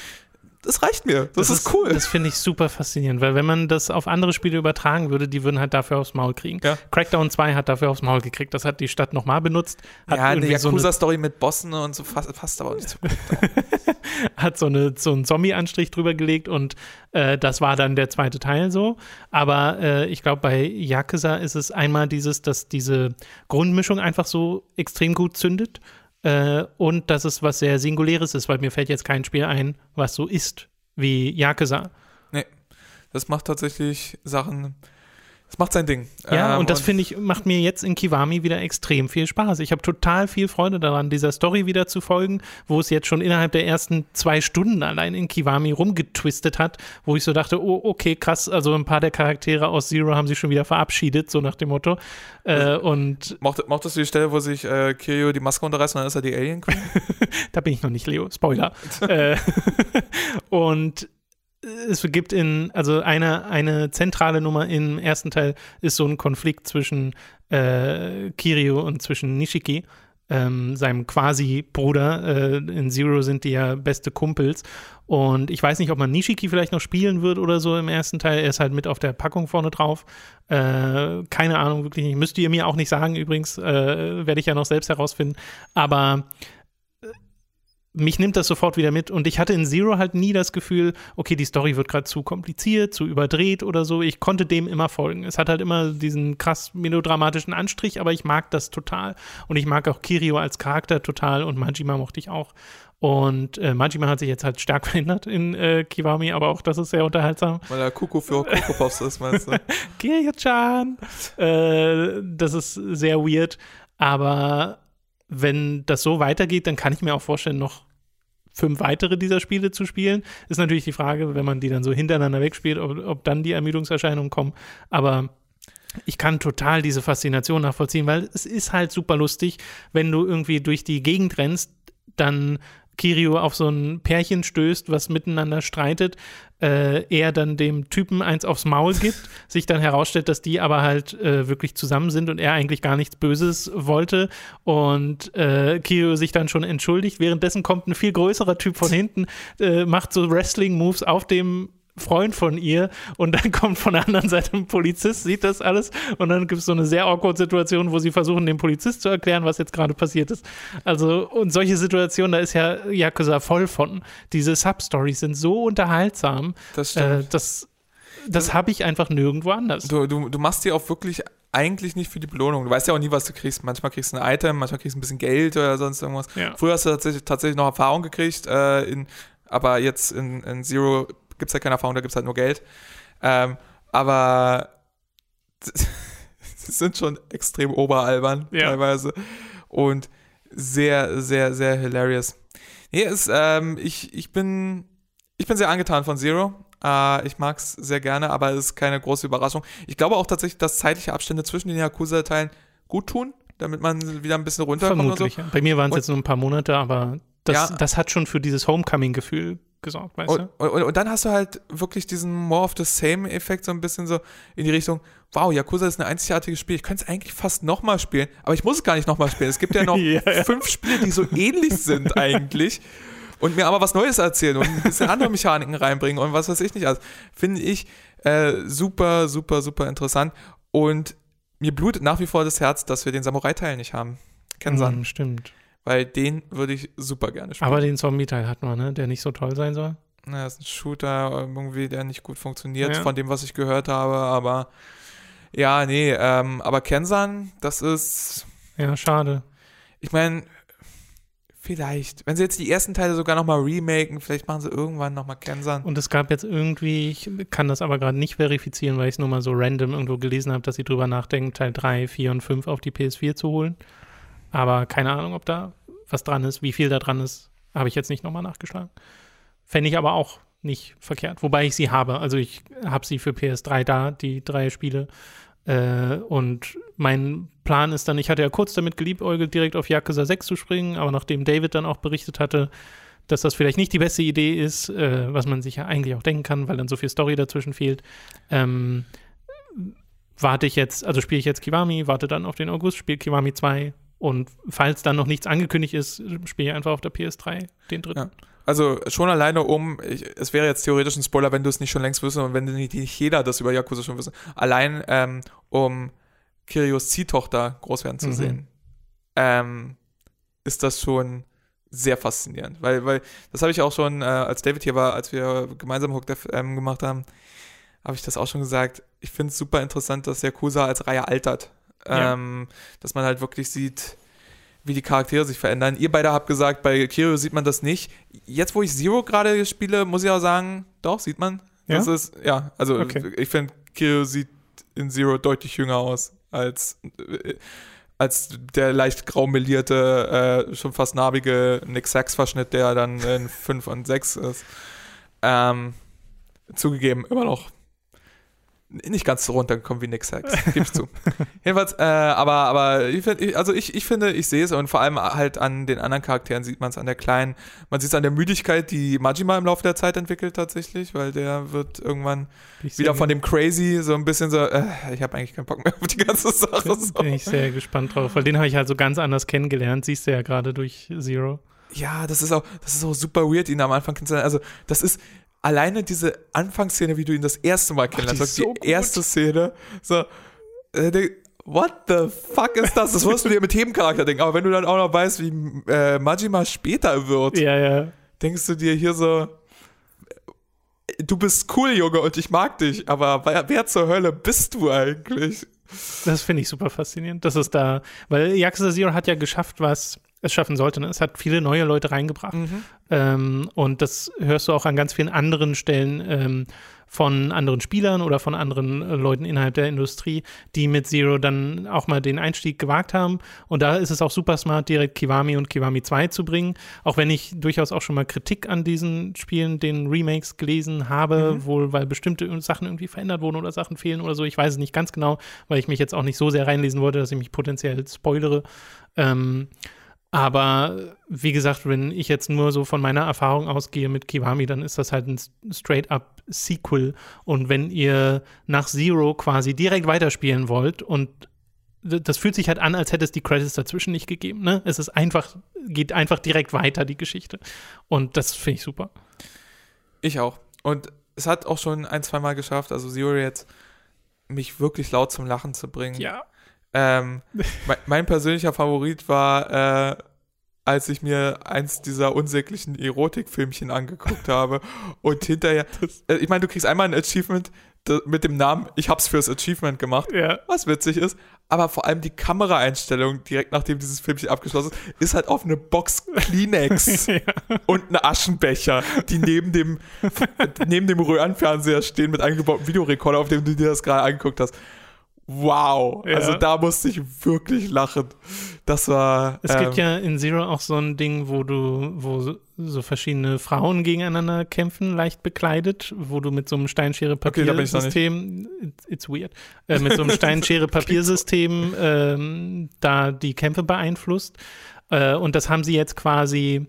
das reicht mir. Das, das ist, ist, cool. Das finde ich super faszinierend, weil wenn man das auf andere Spiele übertragen würde, die würden halt dafür aufs Maul kriegen. Ja. Crackdown 2 hat dafür aufs Maul gekriegt. Das hat die Stadt nochmal benutzt. ja, eine Yakuza-Story so mit Bossen und so fast, fast aber nicht so gut. [LAUGHS] hat so, eine, so einen Zombie-Anstrich drüber gelegt und äh, das war dann der zweite Teil so. Aber äh, ich glaube, bei Yakuza ist es einmal dieses, dass diese Grundmischung einfach so extrem gut zündet äh, und dass es was sehr Singuläres ist, weil mir fällt jetzt kein Spiel ein, was so ist wie Yakuza. Nee, das macht tatsächlich Sachen es macht sein Ding. Ja, ähm, und das finde ich, macht mir jetzt in Kiwami wieder extrem viel Spaß. Ich habe total viel Freude daran, dieser Story wieder zu folgen, wo es jetzt schon innerhalb der ersten zwei Stunden allein in Kiwami rumgetwistet hat, wo ich so dachte, oh, okay, krass, also ein paar der Charaktere aus Zero haben sich schon wieder verabschiedet, so nach dem Motto. Äh, also, und mocht, mochtest du die Stelle, wo sich äh, Kiryu die Maske unterreißt und dann ist er die Alien Queen? [LAUGHS] da bin ich noch nicht, Leo. Spoiler. [LAUGHS] äh, [LAUGHS] und es gibt in, also eine, eine zentrale Nummer im ersten Teil ist so ein Konflikt zwischen äh, Kiryu und zwischen Nishiki, ähm, seinem quasi Bruder. Äh, in Zero sind die ja beste Kumpels. Und ich weiß nicht, ob man Nishiki vielleicht noch spielen wird oder so im ersten Teil. Er ist halt mit auf der Packung vorne drauf. Äh, keine Ahnung, wirklich nicht. Müsst ihr mir auch nicht sagen, übrigens. Äh, Werde ich ja noch selbst herausfinden. Aber mich nimmt das sofort wieder mit. Und ich hatte in Zero halt nie das Gefühl, okay, die Story wird gerade zu kompliziert, zu überdreht oder so. Ich konnte dem immer folgen. Es hat halt immer diesen krass melodramatischen Anstrich, aber ich mag das total. Und ich mag auch Kirio als Charakter total und Majima mochte ich auch. Und äh, Majima hat sich jetzt halt stark [LAUGHS] verändert in äh, Kiwami, aber auch das ist sehr unterhaltsam. Weil er Kuku für Coco Pops ist, meinst du? [LAUGHS] Kirio-chan! äh, das ist sehr weird, aber wenn das so weitergeht, dann kann ich mir auch vorstellen, noch fünf weitere dieser Spiele zu spielen. Ist natürlich die Frage, wenn man die dann so hintereinander wegspielt, ob, ob dann die Ermüdungserscheinungen kommen. Aber ich kann total diese Faszination nachvollziehen, weil es ist halt super lustig, wenn du irgendwie durch die Gegend rennst, dann Kirio auf so ein Pärchen stößt, was miteinander streitet, äh, er dann dem Typen eins aufs Maul gibt, [LAUGHS] sich dann herausstellt, dass die aber halt äh, wirklich zusammen sind und er eigentlich gar nichts Böses wollte und äh, Kirio sich dann schon entschuldigt. Währenddessen kommt ein viel größerer Typ von [LAUGHS] hinten, äh, macht so Wrestling-Moves auf dem Freund von ihr und dann [LAUGHS] kommt von der anderen Seite ein Polizist, sieht das alles und dann gibt es so eine sehr awkward Situation, wo sie versuchen, dem Polizist zu erklären, was jetzt gerade passiert ist. Also, und solche Situationen, da ist ja Yakuza voll von. Diese Substories sind so unterhaltsam. Das stimmt. Äh, das das habe ich einfach nirgendwo anders. Du, du, du machst dir auch wirklich eigentlich nicht für die Belohnung. Du weißt ja auch nie, was du kriegst. Manchmal kriegst du ein Item, manchmal kriegst du ein bisschen Geld oder sonst irgendwas. Ja. Früher hast du tatsächlich, tatsächlich noch Erfahrung gekriegt, äh, in, aber jetzt in, in Zero gibt es ja keine Erfahrung, da gibt es halt nur Geld. Ähm, aber [LAUGHS] sie sind schon extrem oberalbern Ja. teilweise und sehr, sehr, sehr hilarious. Nee, ist, ähm, ich, ich bin, ich bin sehr angetan von Zero. Äh, ich mag es sehr gerne, aber es ist keine große Überraschung. Ich glaube auch tatsächlich, dass zeitliche Abstände zwischen den Yakuza-Teilen gut tun, damit man wieder ein bisschen runterkommt Vermutlich. und so. ja. Bei mir waren es jetzt nur ein paar Monate, aber das, Ja. das hat schon für dieses Homecoming-Gefühl gesorgt, weißt Und, und, und dann hast du halt wirklich diesen More of the Same-Effekt so ein bisschen so in die Richtung, wow, Yakuza ist ein einzigartiges Spiel. Ich könnte es eigentlich fast nochmal spielen, aber ich muss es gar nicht nochmal spielen. Es gibt ja [LAUGHS] noch Ja, ja. fünf Spiele, die so ähnlich sind [LAUGHS] eigentlich und mir aber was Neues erzählen und ein bisschen andere Mechaniken reinbringen und was weiß ich nicht. Also finde ich äh, super, super, super interessant und mir blutet nach wie vor das Herz, dass wir den Samurai-Teil nicht haben. du? Kensan. Mhm, stimmt. Weil den würde ich super gerne spielen. Aber den Zombie-Teil hat man, ne? Der nicht so toll sein soll. Na, das ist ein Shooter irgendwie, der nicht gut funktioniert, Ja. von dem, was ich gehört habe, aber ja, nee, ähm, aber Kensan, das ist, Ja, schade. ich meine, vielleicht, wenn sie jetzt die ersten Teile sogar nochmal remaken, vielleicht machen sie irgendwann nochmal Kensan. Und es gab jetzt irgendwie, ich kann das aber gerade nicht verifizieren, weil ich es nur mal so random irgendwo gelesen habe, dass sie drüber nachdenken, Teil 3, 4 und 5 auf die PS4 zu holen. Aber keine Ahnung, ob da was dran ist, wie viel da dran ist, habe ich jetzt nicht nochmal nachgeschlagen. Fände ich aber auch nicht verkehrt. Wobei ich sie habe. Also ich habe sie für PS3 da, die drei Spiele. Äh, und mein Plan ist dann, ich hatte ja kurz damit geliebäugelt, direkt auf Yakuza 6 zu springen, aber nachdem David dann auch berichtet hatte, dass das vielleicht nicht die beste Idee ist, äh, was man sich ja eigentlich auch denken kann, weil dann so viel Story dazwischen fehlt, ähm, warte ich jetzt, also spiele ich jetzt Kiwami, warte dann auf den August, spiele Kiwami 2 und falls dann noch nichts angekündigt ist, spiele ich einfach auf der PS3 den dritten. Ja. Also schon alleine um, ich, es wäre jetzt theoretisch ein Spoiler, wenn du es nicht schon längst wüsstest und wenn nicht, nicht jeder das über Yakuza schon wüsste. Allein ähm, um Kirios Ziehtochter groß werden zu Mhm. sehen, ähm, ist das schon sehr faszinierend. Weil, weil das habe ich auch schon, äh, als David hier war, als wir gemeinsam Hooked FM gemacht haben, habe ich das auch schon gesagt. Ich finde es super interessant, dass Yakuza als Reihe altert. Ja. Ähm, dass man halt wirklich sieht, wie die Charaktere sich verändern. Ihr beide habt gesagt, bei Kirio sieht man das nicht. Jetzt, wo ich Zero gerade spiele, muss ich auch sagen, doch, sieht man. Das Ja? ist, ja, also Okay. ich finde, Kirio sieht in Zero deutlich jünger aus als, äh, als der leicht graumelierte, äh, schon fast narbige Nick Sachs-Verschnitt, der dann in 5 und 6 ist. Ähm, zugegeben, immer noch nicht ganz so runtergekommen wie Nick Sachs, [LAUGHS] gebe ich zu. Jedenfalls, äh, aber, aber ich find, also ich, ich finde, ich sehe es und vor allem halt an den anderen Charakteren sieht man es an der kleinen, man sieht es an der Müdigkeit, die Majima im Laufe der Zeit entwickelt tatsächlich, weil der wird irgendwann ich wieder von dem Crazy so ein bisschen so, äh, ich habe eigentlich keinen Bock mehr auf die ganze Sache. So. Bin ich sehr gespannt drauf, weil den habe ich halt so ganz anders kennengelernt, siehst du ja gerade durch Zero. Ja, das ist auch, das ist auch super weird, ihn am Anfang kennenzulernen. Also, das ist alleine diese Anfangsszene, wie du ihn das erste Mal kennenlernst, die ist die, so gut. erste Szene, so, äh, what the fuck ist das? Das wirst du dir mit jedem Charakter denken. Aber wenn du dann auch noch weißt, wie äh, Majima später wird, Ja, ja. denkst du dir hier so, du bist cool, Junge, und ich mag dich, aber wer, wer zur Hölle bist du eigentlich? Das finde ich super faszinierend. Das ist da, weil Yakuza Zero hat ja geschafft, was es schaffen sollte. Ne? Es hat viele neue Leute reingebracht. Ähm, und das hörst du auch an ganz vielen anderen Stellen ähm, von anderen Spielern oder von anderen äh, Leuten innerhalb der Industrie, die mit Zero dann auch mal den Einstieg gewagt haben. Und da ist es auch super smart, direkt Kiwami und Kiwami 2 zu bringen. Auch wenn ich durchaus auch schon mal Kritik an diesen Spielen, den Remakes gelesen habe, wohl weil bestimmte Sachen irgendwie verändert wurden oder Sachen fehlen oder so. Ich weiß es nicht ganz genau, weil ich mich jetzt auch nicht so sehr reinlesen wollte, dass ich mich potenziell spoilere. Ähm, aber wie gesagt, wenn ich jetzt nur so von meiner Erfahrung ausgehe mit Kiwami, dann ist das halt ein straight-up Sequel. Und wenn ihr nach Zero quasi direkt weiterspielen wollt und das fühlt sich halt an, als hätte es die Credits dazwischen nicht gegeben. Ne? Es ist einfach, geht einfach direkt weiter, die Geschichte. Und das finde ich super. Ich auch. Und es hat auch schon ein, zwei Mal geschafft, also Zero jetzt, mich wirklich laut zum Lachen zu bringen. Ja. Ähm, [LAUGHS] mein, mein persönlicher Favorit war, äh, als ich mir eins dieser unsäglichen Erotikfilmchen angeguckt habe und hinterher, [LAUGHS] äh, ich meine, du kriegst einmal ein Achievement mit dem Namen, ich hab's fürs Achievement gemacht, Ja. was witzig ist, aber vor allem die Kameraeinstellung direkt nachdem dieses Filmchen abgeschlossen ist, ist halt auf eine Box Kleenex [LAUGHS] und eine Aschenbecher, die neben dem, neben dem Röhrenfernseher stehen mit eingebautem Videorekorder, auf dem du dir das gerade angeguckt hast. Wow, Ja. also da musste ich wirklich lachen. Das war. Es ähm, gibt ja in Zero auch so ein Ding, wo du, wo so- verschiedene Frauen gegeneinander kämpfen, leicht bekleidet, wo du mit so einem Okay. Steinschere-Papiersystem, it's, it's weird, äh, mit so einem [LAUGHS] Steinschere-Papiersystem ähm, da die Kämpfe beeinflusst. Äh, und das haben sie jetzt quasi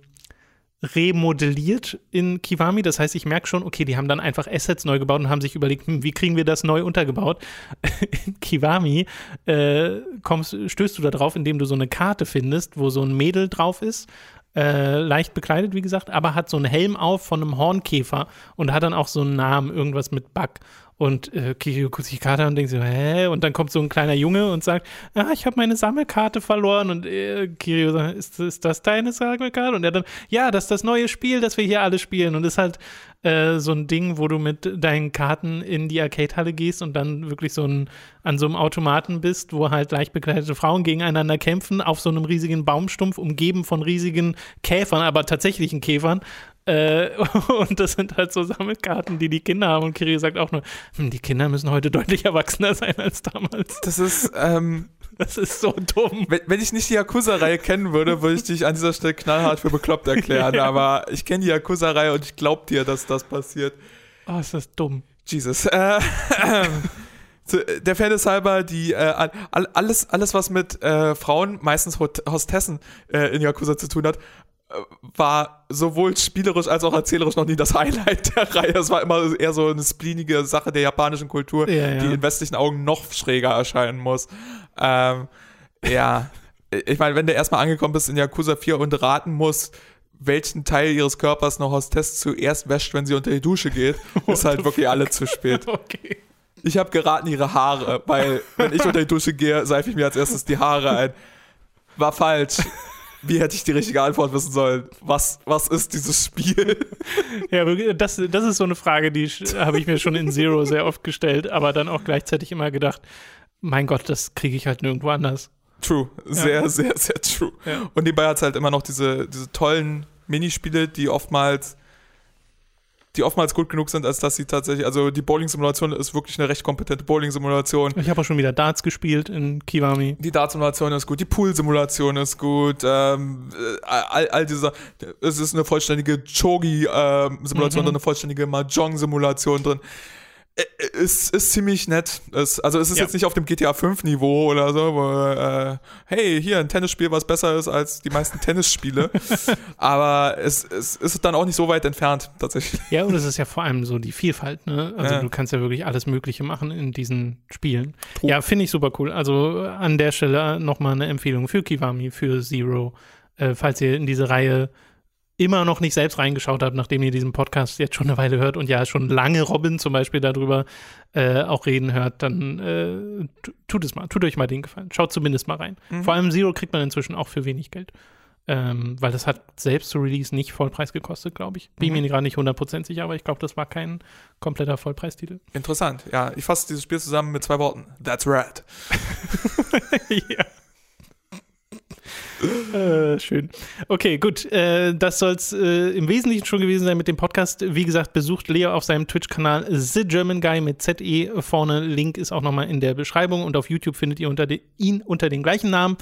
remodelliert in Kiwami. Das heißt, ich merke schon, okay, die haben dann einfach Assets neu gebaut und haben sich überlegt, hm, wie kriegen wir das neu untergebaut? [LAUGHS] in Kiwami äh, kommst, stößt du da drauf, indem du so eine Karte findest, wo so ein Mädel drauf ist. Äh, leicht bekleidet, wie gesagt, aber hat so einen Helm auf von einem Hornkäfer und hat dann auch so einen Namen, irgendwas mit Bug. Und äh, Karte an und denkt so, hä? Und dann kommt so ein kleiner Junge und sagt, ah, ich habe meine Sammelkarte verloren. Und äh, Kirio sagt, ist, ist das deine Sammelkarte? Und er dann, ja, das ist das neue Spiel, das wir hier alle spielen. Und ist halt äh, so ein Ding, wo du mit deinen Karten in die Arcade-Halle gehst und dann wirklich so ein, an so einem Automaten bist, wo halt leicht bekleidete Frauen gegeneinander kämpfen, auf so einem riesigen Baumstumpf, umgeben von riesigen Käfern, aber tatsächlichen Käfern. Äh, [LAUGHS] und das sind halt so Sammelkarten, die die Kinder haben. Und Kirio sagt auch nur, hm, die Kinder müssen heute deutlich erwachsener sein als damals. Das ist, ähm, Das ist so dumm. wenn, wenn ich nicht die Yakuza-Reihe kennen würde, würde ich dich an dieser Stelle knallhart für bekloppt erklären. [LAUGHS] Aber ich kenne die Yakuza-Reihe und ich glaube dir, dass das passiert. Oh, ist das dumm. Jesus. Äh, zu- der Fairness halber, die, äh, all, alles, alles, was mit äh, Frauen, meistens Hostessen, äh, in Yakuza zu tun hat, äh, war sowohl spielerisch als auch erzählerisch noch nie das Highlight der Reihe. Es war immer eher so eine spleenige Sache der japanischen Kultur, Ja, ja. die in westlichen Augen noch schräger erscheinen muss. Ähm, ja, ich meine, wenn du erstmal angekommen bist in Yakuza 4 und raten musst, welchen Teil ihres Körpers eine Hostess zuerst wäscht, wenn sie unter die Dusche geht, [LAUGHS] ist halt wirklich alle zu spät. [LAUGHS] Okay. Ich habe geraten ihre Haare, weil wenn ich unter die Dusche gehe, seife ich mir als erstes die Haare ein. War falsch. Wie hätte ich die richtige Antwort wissen sollen? Was, was ist dieses Spiel? Ja, das, das ist so eine Frage, die habe ich mir schon in Zero sehr oft gestellt, aber dann auch gleichzeitig immer gedacht, mein Gott, das kriege ich halt nirgendwo anders. True. Sehr, sehr, sehr true. Ja. Und nebenbei hat es halt immer noch diese, diese tollen Minispiele, die oftmals die oftmals gut genug sind, als dass sie tatsächlich, also die Bowling-Simulation ist wirklich eine recht kompetente Bowling-Simulation. Ich habe auch schon wieder Darts gespielt in Kiwami. Die Dart-Simulation ist gut, die Pool-Simulation ist gut, ähm, äh, all, all diese, es ist eine vollständige Chogi-Simulation Mhm. drin, eine vollständige Mahjong-Simulation drin. Äh, äh, Es ist ziemlich nett. Es, also es ist Ja. jetzt nicht auf dem GTA 5 Niveau oder so, wo, äh, hey, hier ein Tennisspiel, was besser ist als die meisten [LAUGHS] Tennisspiele. Aber es, es ist dann auch nicht so weit entfernt, tatsächlich. Ja, und es ist ja vor allem so die Vielfalt, ne? Also Ja. du kannst ja wirklich alles Mögliche machen in diesen Spielen. Ja, finde ich super cool. Also an der Stelle nochmal eine Empfehlung für Kiwami, für Zero, äh, falls ihr in diese Reihe immer noch nicht selbst reingeschaut habt, nachdem ihr diesen Podcast jetzt schon eine Weile hört und ja schon lange Robin zum Beispiel darüber äh, auch reden hört, dann äh, tut es mal, tut euch mal den Gefallen. Schaut zumindest mal rein. Mhm. Vor allem Zero kriegt man inzwischen auch für wenig Geld. Ähm, weil das hat selbst zu Release nicht Vollpreis gekostet, glaube ich. Bin mhm. mir gerade nicht 100% sicher, aber ich glaube, das war kein kompletter Vollpreistitel. Interessant, ja. Ich fasse dieses Spiel zusammen mit zwei Worten. That's red. [LAUGHS] [LAUGHS] ja. Äh, schön. Okay, gut. Äh, das soll es äh, im Wesentlichen schon gewesen sein mit dem Podcast. Wie gesagt, besucht Leo auf seinem Twitch-Kanal The German Guy mit ZE vorne. Link ist auch nochmal in der Beschreibung und auf YouTube findet ihr unter ihn unter den gleichen Namen.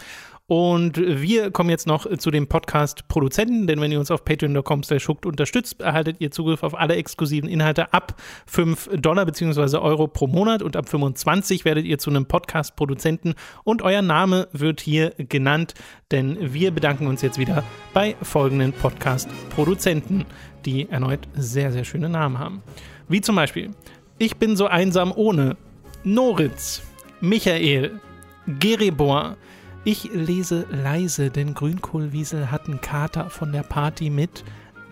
Und wir kommen jetzt noch zu dem Podcast-Produzenten, denn wenn ihr uns auf patreon.com schuckt unterstützt, erhaltet ihr Zugriff auf alle exklusiven Inhalte ab 5 Dollar bzw. Euro pro Monat und ab 25 werdet ihr zu einem Podcast-Produzenten und euer Name wird hier genannt, denn wir bedanken uns jetzt wieder bei folgenden Podcast-Produzenten, die erneut sehr, sehr schöne Namen haben. Wie zum Beispiel Ich bin so einsam ohne Noritz, Michael, Gerebor, ich lese leise, denn Grünkohlwiesel hat einen Kater von der Party mit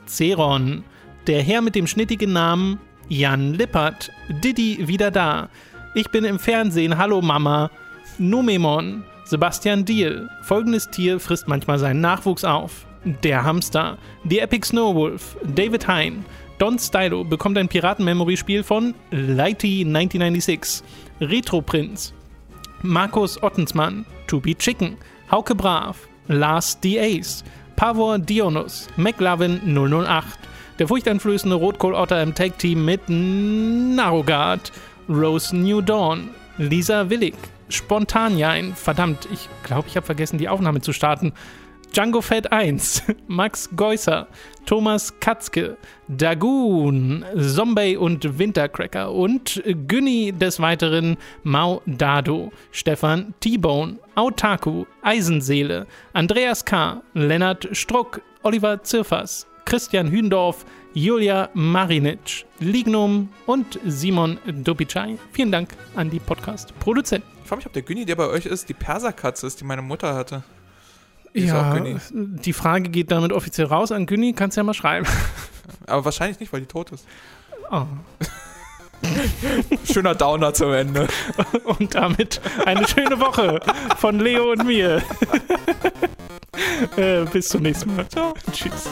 Zeron. Der Herr mit dem schnittigen Namen Jan Lippert. Didi wieder da. Ich bin im Fernsehen. Hallo Mama. Numemon. Sebastian Diel. Folgendes Tier frisst manchmal seinen Nachwuchs auf. Der Hamster. The Epic Snowwolf. David Hein. Don Stylo bekommt ein Piraten-Memory-Spiel von Lighty 1996. Retro Prince. Markus Ottensmann. To Be Chicken, Hauke Brav, Lars D. Ace, Pavor Dionus, McLovin 008, der furchteinflößende Rotkohl-Otter im Tag-Team mit Narogard, Rose New Dawn, Lisa Willig, Spontanjain, verdammt, ich glaube, ich habe vergessen, die Aufnahme zu starten, Django Fett 1, [LAUGHS] Max Geusser, Thomas Katzke, Dagoon, Zombie und Wintercracker und Günni des Weiteren Mau Dado, Stefan T-Bone, Autaku, Eisenseele, Andreas K., Lennart Struck, Oliver Zirfers, Christian Hündorf, Julia Marinic, Lignum und Simon Dopicai. Vielen Dank an die Podcast-Produzenten. Ich frage mich, ob der Günni, der bei euch ist, die Perserkatze ist, die meine Mutter hatte. Ja, die Frage geht damit offiziell raus an Günni, kannst ja mal schreiben. [LAUGHS] Aber wahrscheinlich nicht, weil die tot ist. Oh. [LAUGHS] Schöner Downer zum Ende. [LAUGHS] Und damit eine schöne Woche von Leo und mir. äh, bis zum nächsten Mal. Ciao. Tschüss.